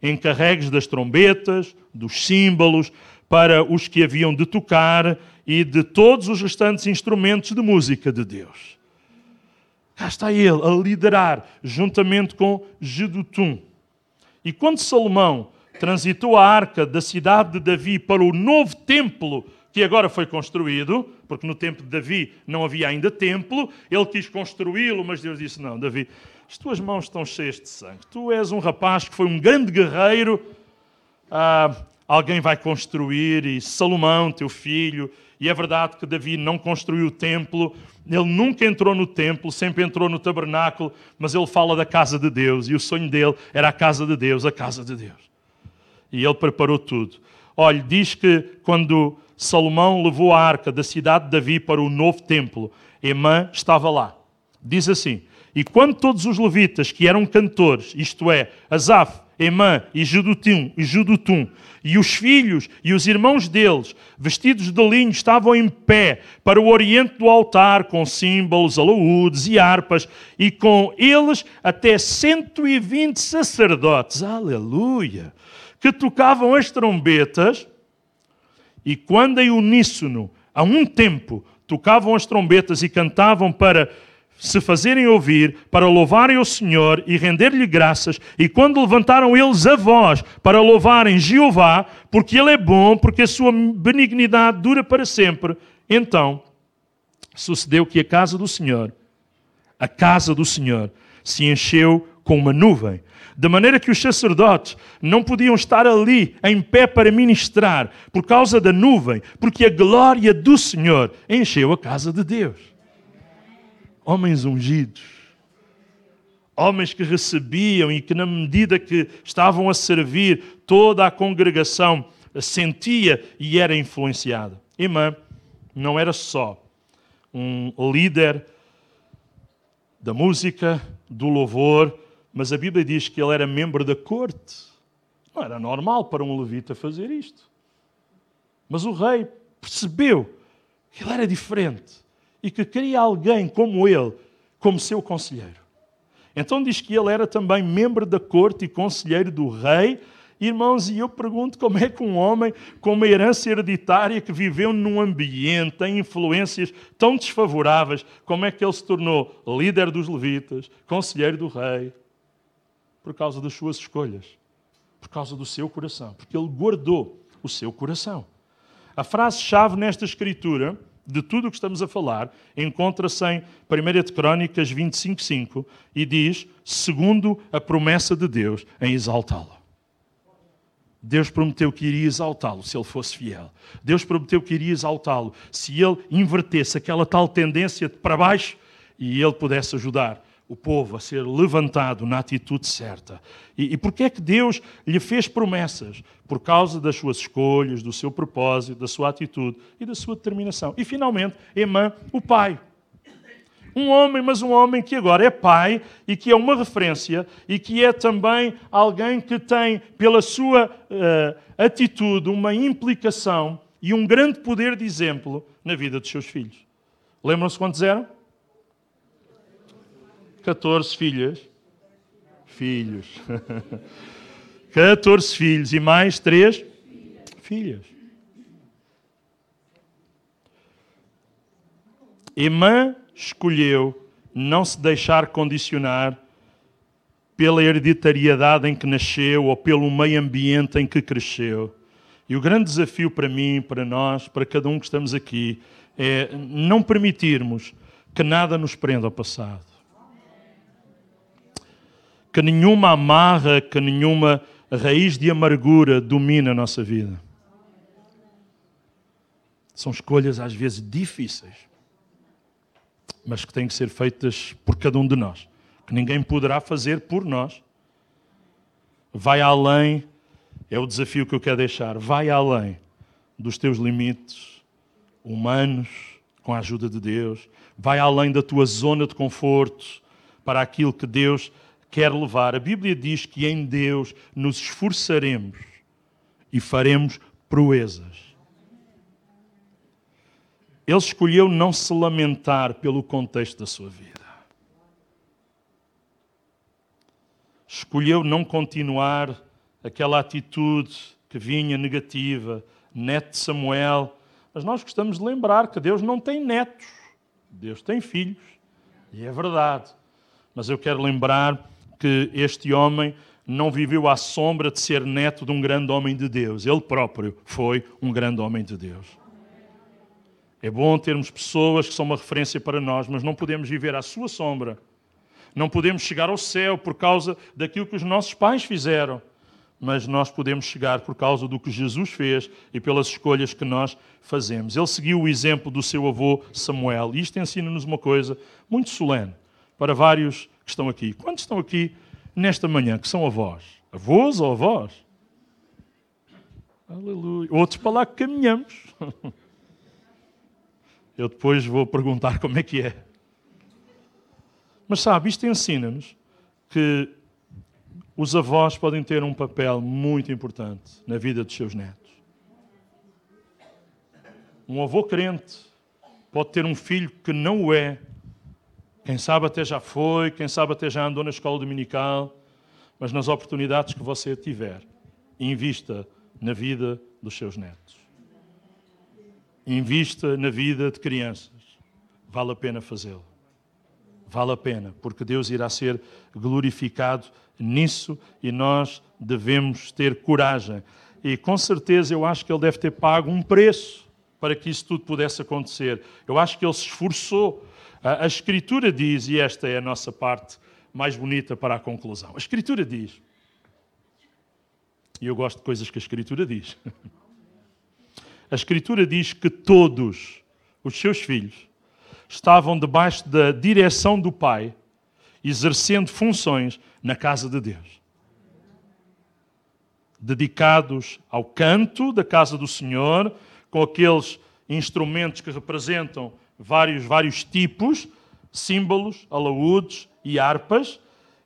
encarregues das trombetas, dos símbolos, para os que haviam de tocar e de todos os restantes instrumentos de música de Deus. Cá está ele a liderar, juntamente com Gedutum. E quando Salomão transitou a arca da cidade de Davi para o novo templo que agora foi construído, porque no tempo de Davi não havia ainda templo, ele quis construí-lo, mas Deus disse: Não, Davi, as tuas mãos estão cheias de sangue. Tu és um rapaz que foi um grande guerreiro, ah, alguém vai construir, e Salomão, teu filho, e é verdade que Davi não construiu o templo, ele nunca entrou no templo, sempre entrou no tabernáculo, mas ele fala da casa de Deus, e o sonho dele era a casa de Deus, a casa de Deus e ele preparou tudo. Olha, diz que quando Salomão levou a arca da cidade de Davi para o novo templo, Emã estava lá. Diz assim: E quando todos os levitas que eram cantores, isto é, Asaf, Emã e Judutum, e Judutum, e os filhos e os irmãos deles, vestidos de linho, estavam em pé para o oriente do altar, com símbolos, alaúdes e harpas, e com eles até 120 sacerdotes. Aleluia! Que tocavam as trombetas e quando em uníssono, a um tempo, tocavam as trombetas e cantavam para se fazerem ouvir, para louvarem o Senhor e render-lhe graças, e quando levantaram eles a voz para louvarem Jeová, porque Ele é bom, porque a sua benignidade dura para sempre, então sucedeu que a casa do Senhor, a casa do Senhor, se encheu com uma nuvem de maneira que os sacerdotes não podiam estar ali em pé para ministrar por causa da nuvem, porque a glória do Senhor encheu a casa de Deus. Homens ungidos, homens que recebiam e que, na medida que estavam a servir, toda a congregação sentia e era influenciada. Irmã, não era só um líder da música, do louvor, mas a Bíblia diz que ele era membro da corte. Não era normal para um levita fazer isto. Mas o rei percebeu que ele era diferente e que queria alguém como ele, como seu conselheiro. Então diz que ele era também membro da corte e conselheiro do rei. Irmãos, e eu pergunto como é que um homem com uma herança hereditária que viveu num ambiente, tem influências tão desfavoráveis, como é que ele se tornou líder dos levitas, conselheiro do rei, por causa das suas escolhas, por causa do seu coração, porque ele guardou o seu coração. A frase-chave nesta escritura, de tudo o que estamos a falar, encontra-se em 1 de Crónicas 25.5 e diz, segundo a promessa de Deus, em exaltá-lo. Deus prometeu que iria exaltá-lo se ele fosse fiel. Deus prometeu que iria exaltá-lo se ele invertesse aquela tal tendência para baixo e ele pudesse ajudar o povo a ser levantado na atitude certa. E, e porquê é que Deus lhe fez promessas? Por causa das suas escolhas, do seu propósito, da sua atitude e da sua determinação. E finalmente, Emã, o pai. Um homem, mas um homem que agora é pai e que é uma referência e que é também alguém que tem, pela sua uh, atitude, uma implicação e um grande poder de exemplo na vida dos seus filhos. Lembram-se quantos eram? 14 filhas. Filhos. 14 filhos e mais 3 filhas. Emã escolheu não se deixar condicionar pela hereditariedade em que nasceu ou pelo meio ambiente em que cresceu. E o grande desafio para mim, para nós, para cada um que estamos aqui, é não permitirmos que nada nos prenda ao passado que nenhuma amarra, que nenhuma raiz de amargura domina a nossa vida. São escolhas às vezes difíceis, mas que têm que ser feitas por cada um de nós, que ninguém poderá fazer por nós. Vai além, é o desafio que eu quero deixar, vai além dos teus limites humanos, com a ajuda de Deus, vai além da tua zona de conforto para aquilo que Deus quer levar. A Bíblia diz que em Deus nos esforçaremos e faremos proezas. Ele escolheu não se lamentar pelo contexto da sua vida. Escolheu não continuar aquela atitude que vinha negativa, neto de Samuel. Mas nós gostamos de lembrar que Deus não tem netos, Deus tem filhos. E é verdade. Mas eu quero lembrar que este homem não viveu à sombra de ser neto de um grande homem de Deus. Ele próprio foi um grande homem de Deus. É bom termos pessoas que são uma referência para nós, mas não podemos viver à sua sombra. Não podemos chegar ao céu por causa daquilo que os nossos pais fizeram mas nós podemos chegar por causa do que Jesus fez e pelas escolhas que nós fazemos. Ele seguiu o exemplo do seu avô Samuel. E isto ensina-nos uma coisa muito solene para vários que estão aqui. Quantos estão aqui nesta manhã que são avós? Avós ou avós? Aleluia. Outros para lá que caminhamos. Eu depois vou perguntar como é que é. Mas sabe, isto ensina-nos que os avós podem ter um papel muito importante na vida dos seus netos. Um avô crente pode ter um filho que não o é. Quem sabe até já foi, quem sabe até já andou na escola dominical, mas nas oportunidades que você tiver, invista na vida dos seus netos. Invista na vida de crianças. Vale a pena fazê-lo. Vale a pena, porque Deus irá ser glorificado nisso e nós devemos ter coragem. E com certeza eu acho que ele deve ter pago um preço para que isso tudo pudesse acontecer. Eu acho que ele se esforçou. A Escritura diz, e esta é a nossa parte mais bonita para a conclusão: a Escritura diz, e eu gosto de coisas que a Escritura diz. A Escritura diz que todos os seus filhos estavam debaixo da direção do Pai, exercendo funções na casa de Deus. Dedicados ao canto da casa do Senhor, com aqueles instrumentos que representam vários, vários tipos, símbolos, alaúdes e harpas,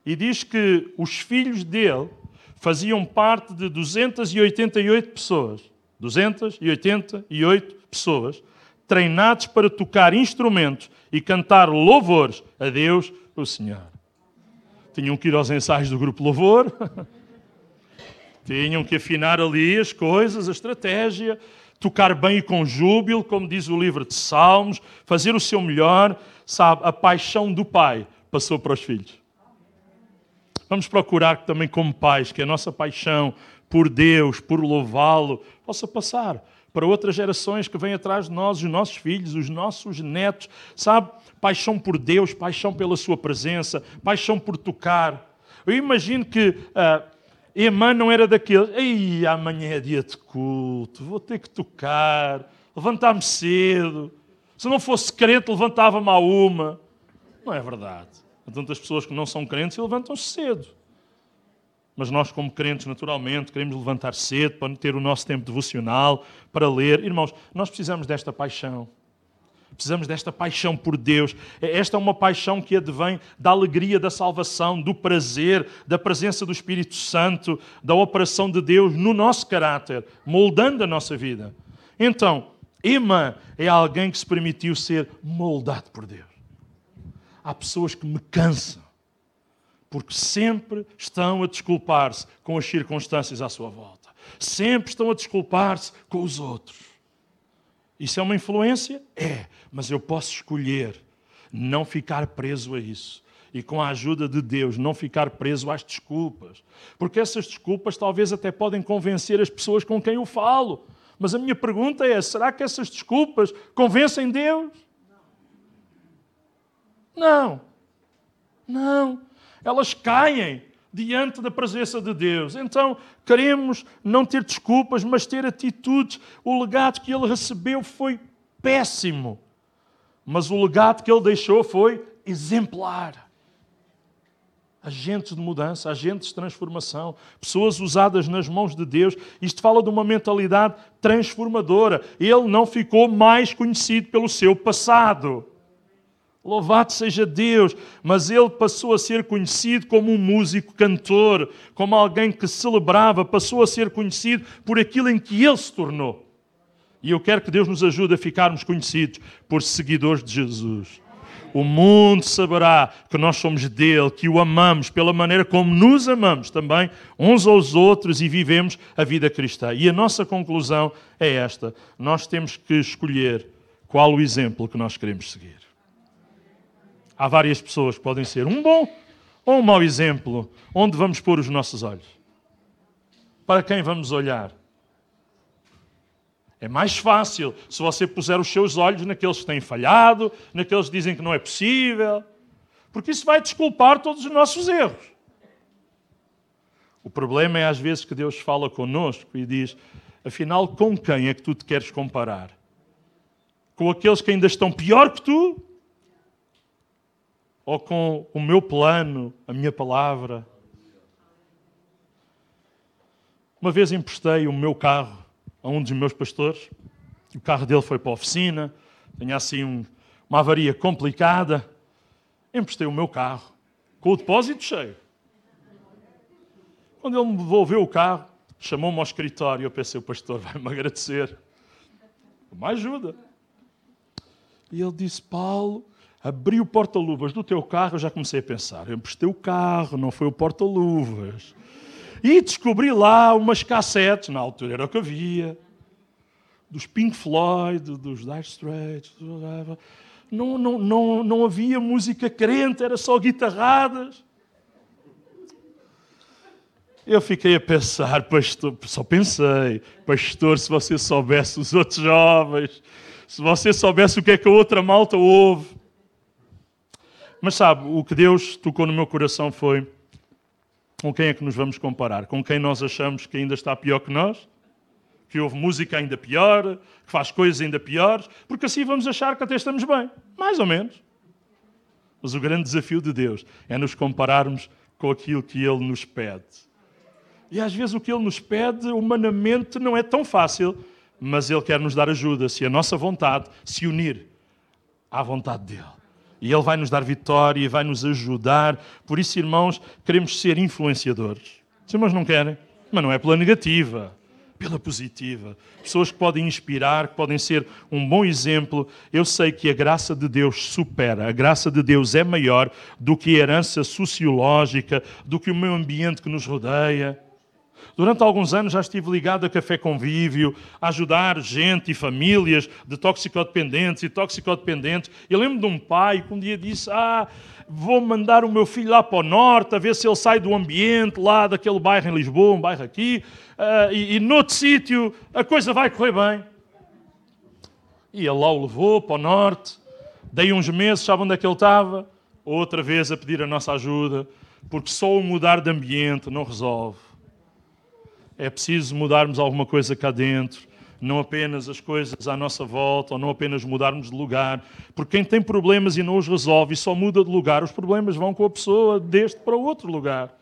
e diz que os filhos dele faziam parte de 288 pessoas. 288 pessoas treinados para tocar instrumentos e cantar louvores a Deus, o Senhor tinham que ir aos ensaios do grupo Louvor, tinham que afinar ali as coisas, a estratégia, tocar bem e com júbilo, como diz o livro de Salmos, fazer o seu melhor, sabe? A paixão do pai passou para os filhos. Vamos procurar também, como pais, que a nossa paixão por Deus, por louvá-lo, possa passar para outras gerações que vêm atrás de nós, os nossos filhos, os nossos netos, sabe? paixão por Deus, paixão pela Sua presença, paixão por tocar. Eu imagino que uh, Emã não era daqueles, ei, amanhã é dia de culto, vou ter que tocar, levantar-me cedo. Se não fosse crente, levantava-me à uma. Não é verdade. Há tantas pessoas que não são crentes e levantam-se cedo. Mas nós, como crentes, naturalmente, queremos levantar cedo para ter o nosso tempo devocional, para ler. Irmãos, nós precisamos desta paixão. Precisamos desta paixão por Deus. Esta é uma paixão que advém da alegria da salvação, do prazer, da presença do Espírito Santo, da operação de Deus no nosso caráter, moldando a nossa vida. Então, Emma é alguém que se permitiu ser moldado por Deus. Há pessoas que me cansam, porque sempre estão a desculpar-se com as circunstâncias à sua volta. Sempre estão a desculpar-se com os outros. Isso é uma influência? É, mas eu posso escolher não ficar preso a isso. E com a ajuda de Deus, não ficar preso às desculpas. Porque essas desculpas talvez até podem convencer as pessoas com quem eu falo. Mas a minha pergunta é: será que essas desculpas convencem Deus? Não. Não. Elas caem diante da presença de Deus. Então, queremos não ter desculpas, mas ter atitudes. O legado que ele recebeu foi péssimo, mas o legado que ele deixou foi exemplar agentes de mudança, agentes de transformação, pessoas usadas nas mãos de Deus. Isto fala de uma mentalidade transformadora. Ele não ficou mais conhecido pelo seu passado. Louvado seja Deus, mas ele passou a ser conhecido como um músico cantor, como alguém que celebrava, passou a ser conhecido por aquilo em que ele se tornou. E eu quero que Deus nos ajude a ficarmos conhecidos por seguidores de Jesus o mundo saberá que nós somos dele, que o amamos pela maneira como nos amamos também uns aos outros e vivemos a vida cristã. E a nossa conclusão é esta: nós temos que escolher qual o exemplo que nós queremos seguir. Há várias pessoas que podem ser um bom ou um mau exemplo. Onde vamos pôr os nossos olhos? Para quem vamos olhar? É mais fácil se você puser os seus olhos naqueles que têm falhado, naqueles que dizem que não é possível, porque isso vai desculpar todos os nossos erros. O problema é às vezes que Deus fala conosco e diz: afinal, com quem é que tu te queres comparar? Com aqueles que ainda estão pior que tu? Ou com o meu plano, a minha palavra? Uma vez emprestei o meu carro a um dos meus pastores. O carro dele foi para a oficina, tinha assim um, uma avaria complicada. Emprestei o meu carro, com o depósito cheio. Quando ele me devolveu o carro, chamou-me ao escritório. Eu pensei, o pastor vai-me agradecer. Uma ajuda. E ele disse, Paulo, abri o porta-luvas do teu carro. Eu já comecei a pensar, eu emprestei o carro, não foi o porta-luvas. E descobri lá umas cassetes, na altura era o que havia, dos Pink Floyd, dos Dire Straits. Não, não, não, não havia música crente, era só guitarradas. Eu fiquei a pensar, pastor, só pensei, pastor, se você soubesse os outros jovens, se você soubesse o que é que a outra malta ouve. Mas sabe, o que Deus tocou no meu coração foi com quem é que nos vamos comparar? Com quem nós achamos que ainda está pior que nós? Que ouve música ainda pior, que faz coisas ainda piores, porque assim vamos achar que até estamos bem. Mais ou menos. Mas o grande desafio de Deus é nos compararmos com aquilo que Ele nos pede. E às vezes o que Ele nos pede, humanamente, não é tão fácil, mas Ele quer nos dar ajuda se a nossa vontade se unir à vontade dEle. E Ele vai nos dar vitória e vai nos ajudar. Por isso, irmãos, queremos ser influenciadores. Os irmãos não querem? Mas não é pela negativa, pela positiva. Pessoas que podem inspirar, que podem ser um bom exemplo. Eu sei que a graça de Deus supera, a graça de Deus é maior do que a herança sociológica, do que o meio ambiente que nos rodeia. Durante alguns anos já estive ligado a Café Convívio, a ajudar gente e famílias de toxicodependentes e toxicodependentes. Eu lembro de um pai que um dia disse: Ah, vou mandar o meu filho lá para o norte, a ver se ele sai do ambiente lá daquele bairro em Lisboa, um bairro aqui, uh, e, e noutro sítio a coisa vai correr bem. E ele lá o levou para o norte. Dei uns meses, sabe onde é que ele estava? Outra vez a pedir a nossa ajuda, porque só o mudar de ambiente não resolve. É preciso mudarmos alguma coisa cá dentro, não apenas as coisas à nossa volta, ou não apenas mudarmos de lugar. Porque quem tem problemas e não os resolve e só muda de lugar, os problemas vão com a pessoa deste para outro lugar.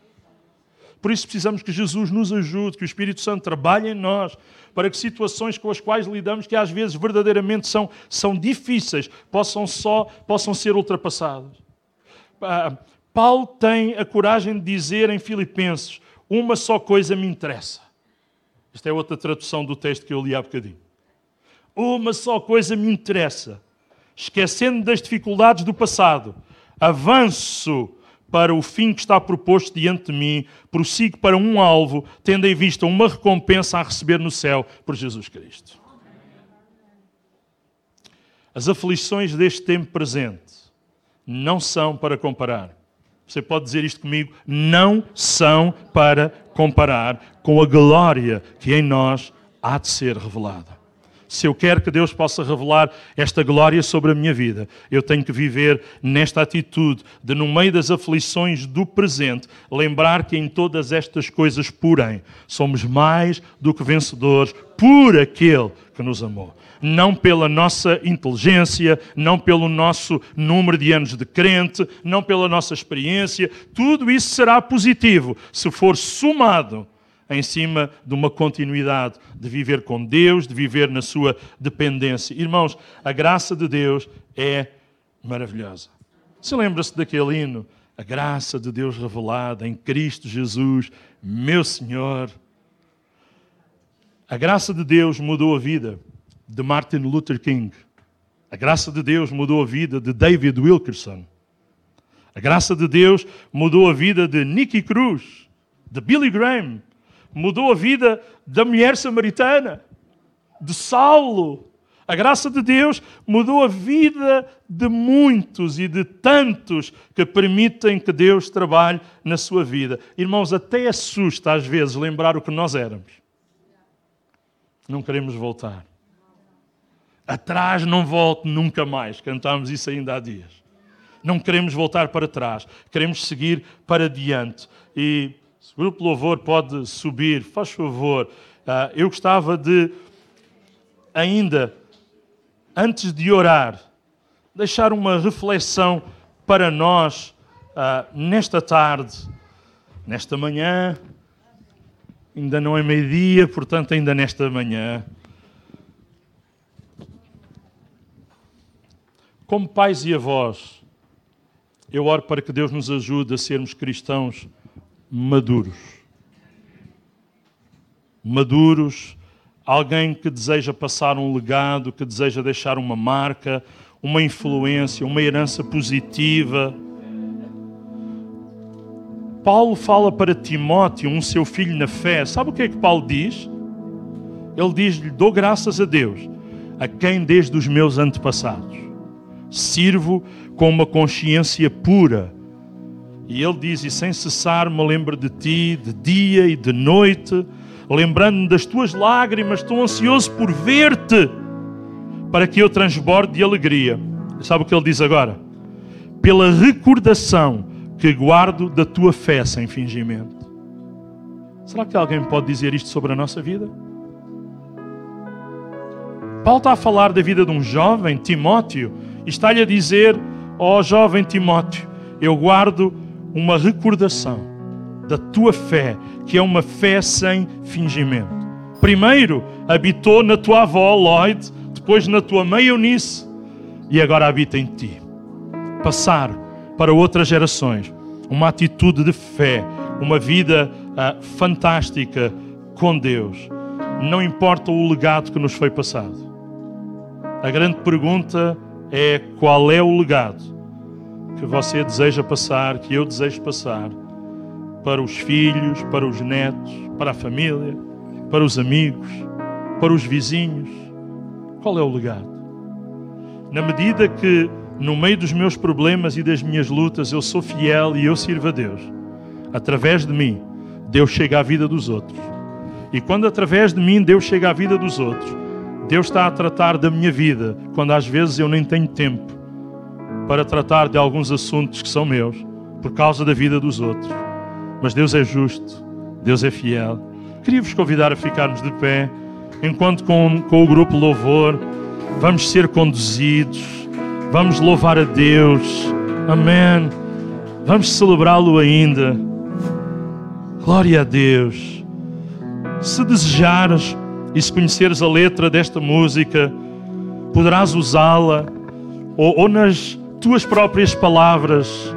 Por isso precisamos que Jesus nos ajude, que o Espírito Santo trabalhe em nós, para que situações com as quais lidamos, que às vezes verdadeiramente são, são difíceis, possam, só, possam ser ultrapassadas. Ah, Paulo tem a coragem de dizer em Filipenses: Uma só coisa me interessa esta é outra tradução do texto que eu li há bocadinho. Uma só coisa me interessa. Esquecendo das dificuldades do passado, avanço para o fim que está proposto diante de mim, prossigo para um alvo, tendo em vista uma recompensa a receber no céu por Jesus Cristo. As aflições deste tempo presente não são para comparar você pode dizer isto comigo? Não são para comparar com a glória que em nós há de ser revelada. se eu quero que Deus possa revelar esta glória sobre a minha vida, eu tenho que viver nesta atitude de, no meio das aflições do presente, lembrar que em todas estas coisas, porém, somos mais do que vencedores por aquele que nos amou não pela nossa inteligência, não pelo nosso número de anos de crente, não pela nossa experiência. Tudo isso será positivo se for somado em cima de uma continuidade de viver com Deus, de viver na sua dependência. Irmãos, a graça de Deus é maravilhosa. Se lembra-se daquele hino? A graça de Deus revelada em Cristo Jesus, meu Senhor. A graça de Deus mudou a vida de Martin Luther King. A graça de Deus mudou a vida de David Wilkerson. A graça de Deus mudou a vida de Nicky Cruz, de Billy Graham. Mudou a vida da mulher samaritana, de Saulo. A graça de Deus mudou a vida de muitos e de tantos que permitem que Deus trabalhe na sua vida. Irmãos, até assusta às vezes lembrar o que nós éramos. Não queremos voltar. Atrás não volte nunca mais. Cantámos isso ainda há dias. Não queremos voltar para trás, queremos seguir para diante. E grupo Louvor pode subir, faz favor. Ah, eu gostava de, ainda, antes de orar, deixar uma reflexão para nós ah, nesta tarde, nesta manhã. Ainda não é meio-dia, portanto, ainda nesta manhã. Como pais e avós, eu oro para que Deus nos ajude a sermos cristãos maduros. Maduros, alguém que deseja passar um legado, que deseja deixar uma marca, uma influência, uma herança positiva. Paulo fala para Timóteo, um seu filho na fé. Sabe o que é que Paulo diz? Ele diz-lhe: Dou graças a Deus, a quem desde os meus antepassados sirvo com uma consciência pura. E ele diz: E sem cessar me lembro de ti, de dia e de noite, lembrando-me das tuas lágrimas, estou ansioso por ver-te, para que eu transborde de alegria. Sabe o que ele diz agora? Pela recordação que guardo da tua fé sem fingimento. Será que alguém pode dizer isto sobre a nossa vida? Paulo está a falar da vida de um jovem, Timóteo, e está-lhe a dizer, ó oh, jovem Timóteo, eu guardo uma recordação da tua fé, que é uma fé sem fingimento. Primeiro habitou na tua avó Lloyd, depois na tua mãe Eunice e agora habita em ti. Passar para outras gerações uma atitude de fé, uma vida uh, fantástica com Deus. Não importa o legado que nos foi passado. A grande pergunta é qual é o legado que você deseja passar, que eu desejo passar para os filhos, para os netos, para a família, para os amigos, para os vizinhos. Qual é o legado? Na medida que no meio dos meus problemas e das minhas lutas eu sou fiel e eu sirvo a Deus, através de mim, Deus chega à vida dos outros. E quando através de mim Deus chega à vida dos outros, Deus está a tratar da minha vida quando às vezes eu nem tenho tempo para tratar de alguns assuntos que são meus por causa da vida dos outros. Mas Deus é justo, Deus é fiel. Queria vos convidar a ficarmos de pé enquanto com, com o grupo Louvor vamos ser conduzidos, vamos louvar a Deus. Amém. Vamos celebrá-lo ainda. Glória a Deus. Se desejares e se conheceres a letra desta música, poderás usá-la ou, ou, nas tuas próprias palavras,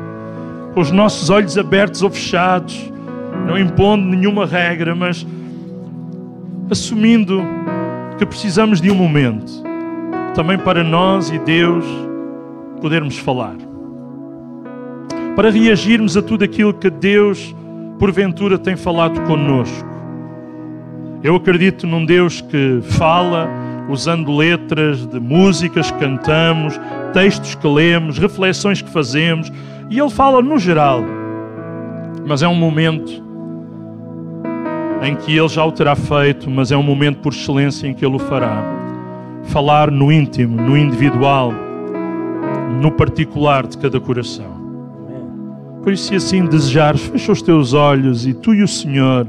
com os nossos olhos abertos ou fechados, não impondo nenhuma regra, mas assumindo que precisamos de um momento também para nós e Deus podermos falar. Para reagirmos a tudo aquilo que Deus, porventura, tem falado conosco eu acredito num Deus que fala usando letras de músicas que cantamos, textos que lemos, reflexões que fazemos, e Ele fala no geral. Mas é um momento em que Ele já o terá feito, mas é um momento por excelência em que Ele o fará. falar no íntimo, no individual, no particular de cada coração. Por isso, se assim desejares, fecha os teus olhos e tu e o Senhor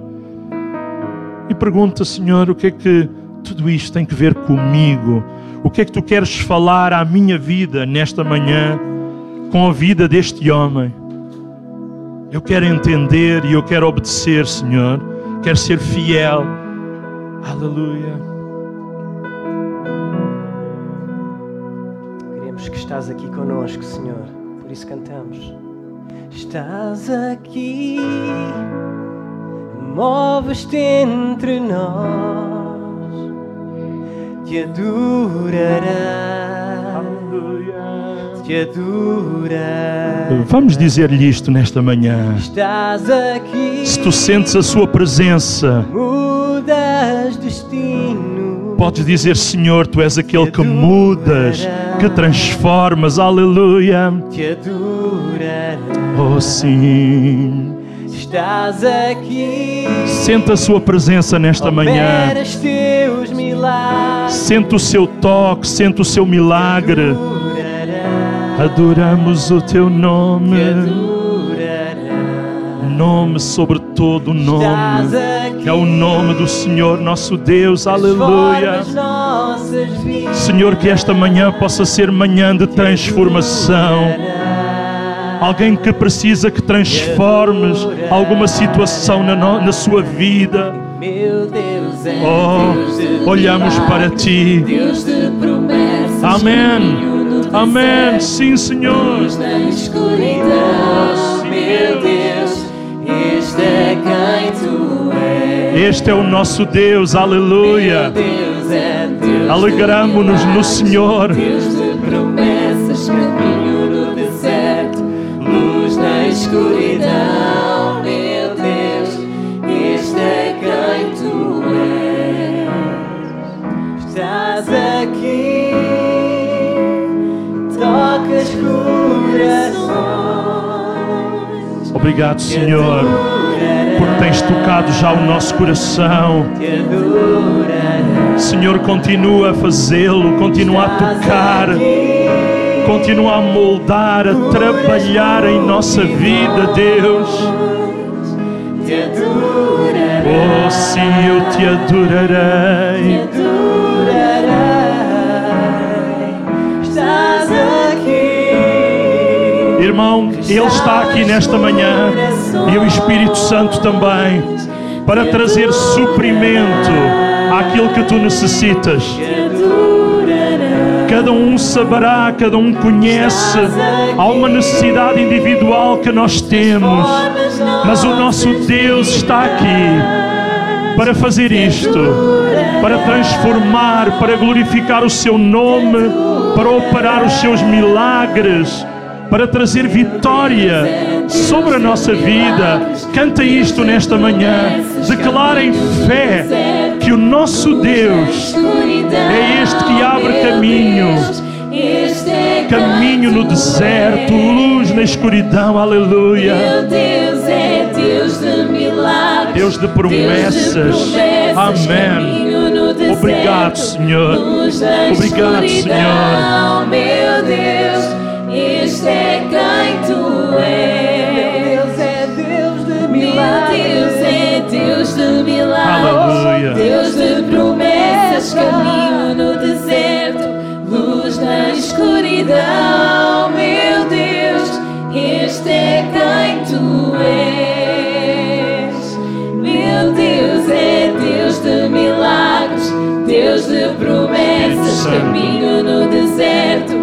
e pergunta, Senhor, o que é que tudo isto tem que ver comigo? O que é que tu queres falar à minha vida nesta manhã com a vida deste homem? Eu quero entender e eu quero obedecer, Senhor. Quero ser fiel. Aleluia. Queremos que estás aqui conosco, Senhor. Por isso cantamos. Estás aqui, moves-te entre nós, te adorará, te adorará. Vamos dizer-lhe isto nesta manhã. Estás aqui, Se tu sentes a sua presença, mudas destino. podes dizer: Senhor, tu és aquele que mudas, que transformas. Aleluia. Te adorará. Oh, sim. Estás aqui. Sente a sua presença nesta manhã. Operas teus milagres. Sente o seu toque, sente o seu milagre. Adoramos o teu Te nome. Nome sobre todo nome. É o nome do Senhor nosso Deus. Aleluia. Senhor, que esta manhã possa ser manhã de transformação. Alguém que precisa que transformes alguma situação na, na sua vida. Meu Deus é Oh, Deus de olhamos para ti. Deus de promessas. Amém. Amém. Sim, Senhor. Na escuridão, meu Deus, este é quem tu és. Este é o nosso Deus. Aleluia. Deus é Deus. Alegramo-nos no Senhor. Deus de promessas, caminho no deserto, luz na escuridão, Obrigado, Senhor, porque tens tocado já o nosso coração. Senhor, continua a fazê-lo, continua a tocar, continua a moldar, a trabalhar em nossa vida, Deus. Oh, sim, eu te adorarei. Irmão, Ele está aqui nesta manhã e o Espírito Santo também para trazer suprimento àquilo que tu necessitas. Cada um saberá, cada um conhece. Há uma necessidade individual que nós temos, mas o nosso Deus está aqui para fazer isto, para transformar, para glorificar o seu nome, para operar os seus milagres, para trazer vitória sobre a nossa vida. Canta isto nesta manhã, declara em fé que o nosso Deus é este que abre caminho, caminho no deserto, luz na escuridão, aleluia. Deus de promessas. Amém. Obrigado, Senhor. Obrigado, escuridão. Meu Deus, este é quem tu és. Deus é Deus de Meu milagres. Deus é Deus de milagres. Aleluia. Deus de promessas, caminho no deserto, luz na escuridão. Meu Deus, este é quem tu és. Meu Deus é Deus de milagres, Deus de promessas, caminho no deserto,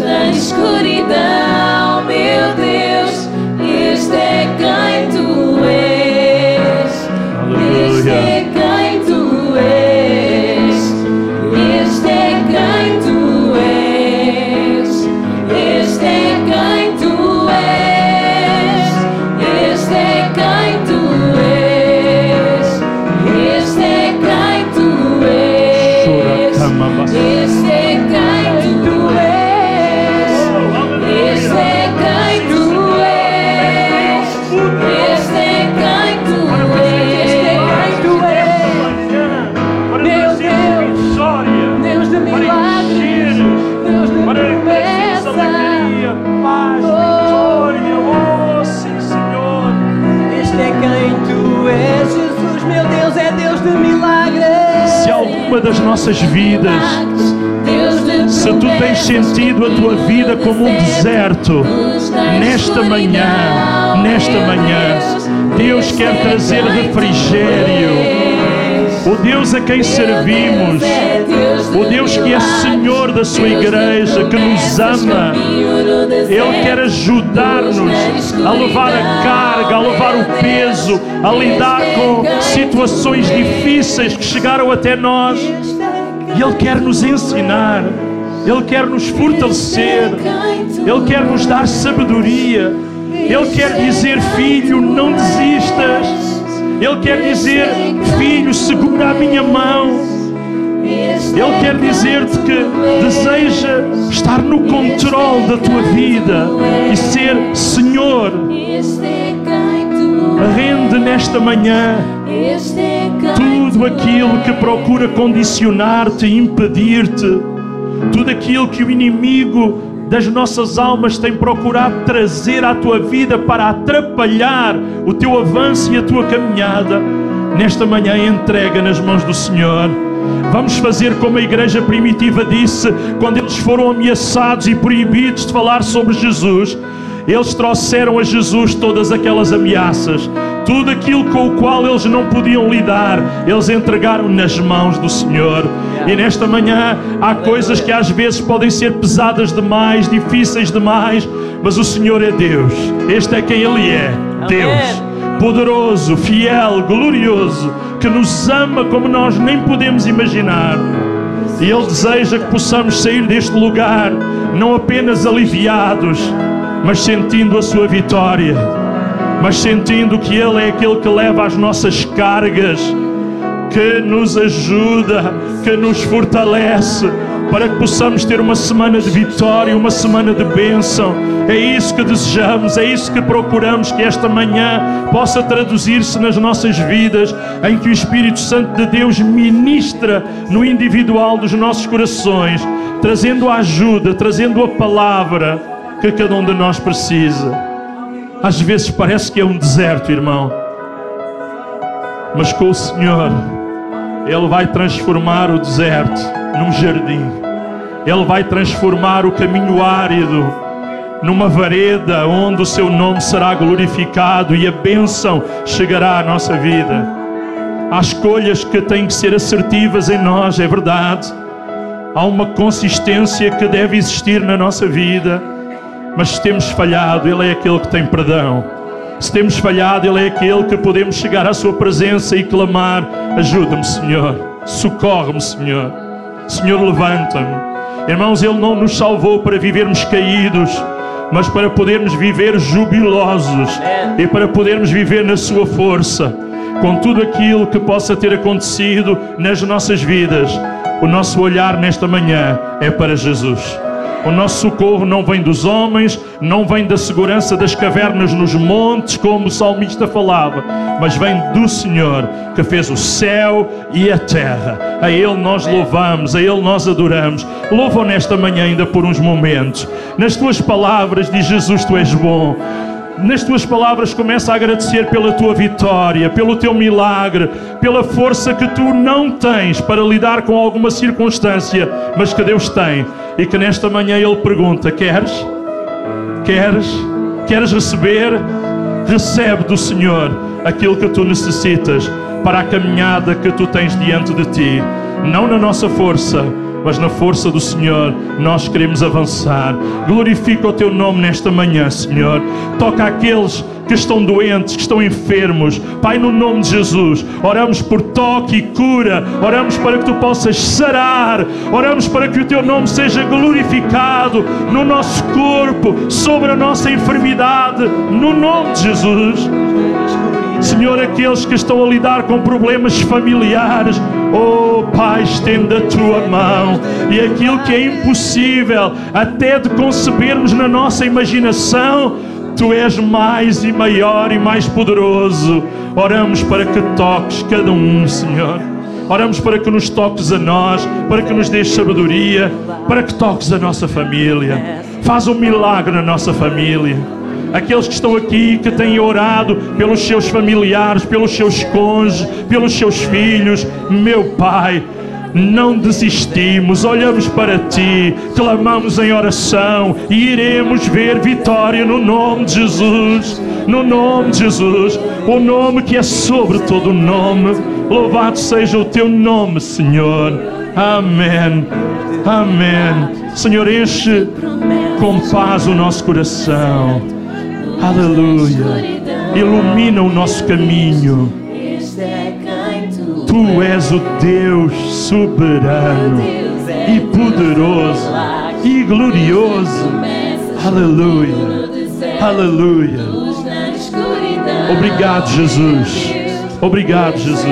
na escuridão. Meu Deus, este é quem tu és. Este Aleluia. Das nossas vidas. Se tu tens sentido a tua vida como um deserto, nesta manhã, nesta manhã, Deus quer trazer refrigério. O Deus a quem servimos, o Deus que é Senhor da sua igreja, que nos ama, Ele quer ajudar-nos a levar a carga, a levar o peso, a lidar com situações difíceis que chegaram até nós. E Ele quer nos ensinar, Ele quer nos fortalecer, Ele quer nos dar sabedoria. Ele quer dizer, filho, não desistas. Ele quer dizer, filho, segura a minha mão. Ele quer dizer-te que deseja estar no controle da tua vida e ser Senhor. Rende nesta manhã tudo aquilo que procura condicionar-te impedir-te, tudo aquilo que o inimigo das nossas almas tem procurado trazer à tua vida para atrapalhar o teu avanço e a tua caminhada, nesta manhã entrega nas mãos do Senhor. Vamos fazer como a igreja primitiva disse quando eles foram ameaçados e proibidos de falar sobre Jesus. Eles trouxeram a Jesus todas aquelas ameaças, tudo aquilo com o qual eles não podiam lidar, eles entregaram nas mãos do Senhor. E nesta manhã há coisas que às vezes podem ser pesadas demais, difíceis demais, mas o Senhor é Deus. Este é quem Ele é, Deus. Poderoso, fiel, glorioso, que nos ama como nós nem podemos imaginar. E Ele deseja que possamos sair deste lugar não apenas aliviados, mas sentindo a Sua vitória, mas sentindo que Ele é aquele que leva as nossas cargas, que nos ajuda, que nos fortalece, para que possamos ter uma semana de vitória, uma semana de bênção. É isso que desejamos, é isso que procuramos que esta manhã possa traduzir-se nas nossas vidas, em que o Espírito Santo de Deus ministra no individual dos nossos corações, trazendo a ajuda, trazendo a palavra que cada um de nós precisa. Às vezes parece que é um deserto, irmão, mas com o Senhor, Ele vai transformar o deserto num jardim, Ele vai transformar o caminho árido numa vareda onde o Seu nome será glorificado e a bênção chegará à nossa vida. Há escolhas que têm que ser assertivas em nós, é verdade. Há uma consistência que deve existir na nossa vida mas se temos falhado, Ele é aquele que tem perdão. Se temos falhado, Ele é aquele que podemos chegar à Sua presença e clamar: Ajuda-me, Senhor. Socorre-me, Senhor. Senhor, levanta-me. Irmãos, Ele não nos salvou para vivermos caídos, mas para podermos viver jubilosos e para podermos viver na Sua força, com tudo aquilo que possa ter acontecido nas nossas vidas. O nosso olhar nesta manhã é para Jesus. O nosso socorro não vem dos homens, não vem da segurança das cavernas nos montes, como o salmista falava, mas vem do Senhor que fez o céu e a terra. A Ele nós louvamos, a Ele nós adoramos. Louvam nesta manhã ainda por uns momentos. Nas tuas palavras diz Jesus: Tu és bom nas tuas palavras começa a agradecer pela tua vitória, pelo teu milagre, pela força que tu não tens para lidar com alguma circunstância, mas que Deus tem. E que nesta manhã Ele pergunta: Queres? Queres? Queres receber? Recebe do Senhor aquilo que tu necessitas para a caminhada que tu tens diante de ti, não na nossa força mas na força do Senhor nós queremos avançar. Glorifica o teu nome nesta manhã, Senhor. Toca aqueles que estão doentes, que estão enfermos. Pai, no nome de Jesus, oramos por toque e cura. Oramos para que tu possas sarar. Oramos para que o teu nome seja glorificado no nosso corpo, sobre a nossa enfermidade, no nome de Jesus. Senhor, aqueles que estão a lidar com problemas familiares, oh Pai, estenda a tua mão e aquilo que é impossível até de concebermos na nossa imaginação, Tu és mais e maior e mais poderoso. Oramos para que toques cada um, Senhor. Oramos para que nos toques a nós, para que nos dês sabedoria, para que toques a nossa família. Faz um milagre na nossa família aqueles que estão aqui que têm orado pelos seus familiares, pelos seus cônjuges, pelos seus filhos, meu Pai. não desistimos, olhamos para Ti, clamamos em oração e iremos ver vitória no nome de Jesus. No nome de Jesus, o nome que é sobre todo nome. Louvado seja o Teu nome, Senhor. Amém. Amém. Senhor, enche com paz o nosso coração. Aleluia. Ilumina o nosso caminho. Tu és o Deus soberano e poderoso e glorioso. Aleluia. Aleluia. Obrigado, Jesus. Obrigado, Jesus.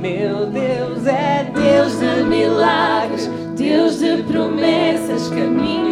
Meu Deus é Deus de milagres, Deus de promessas, caminhos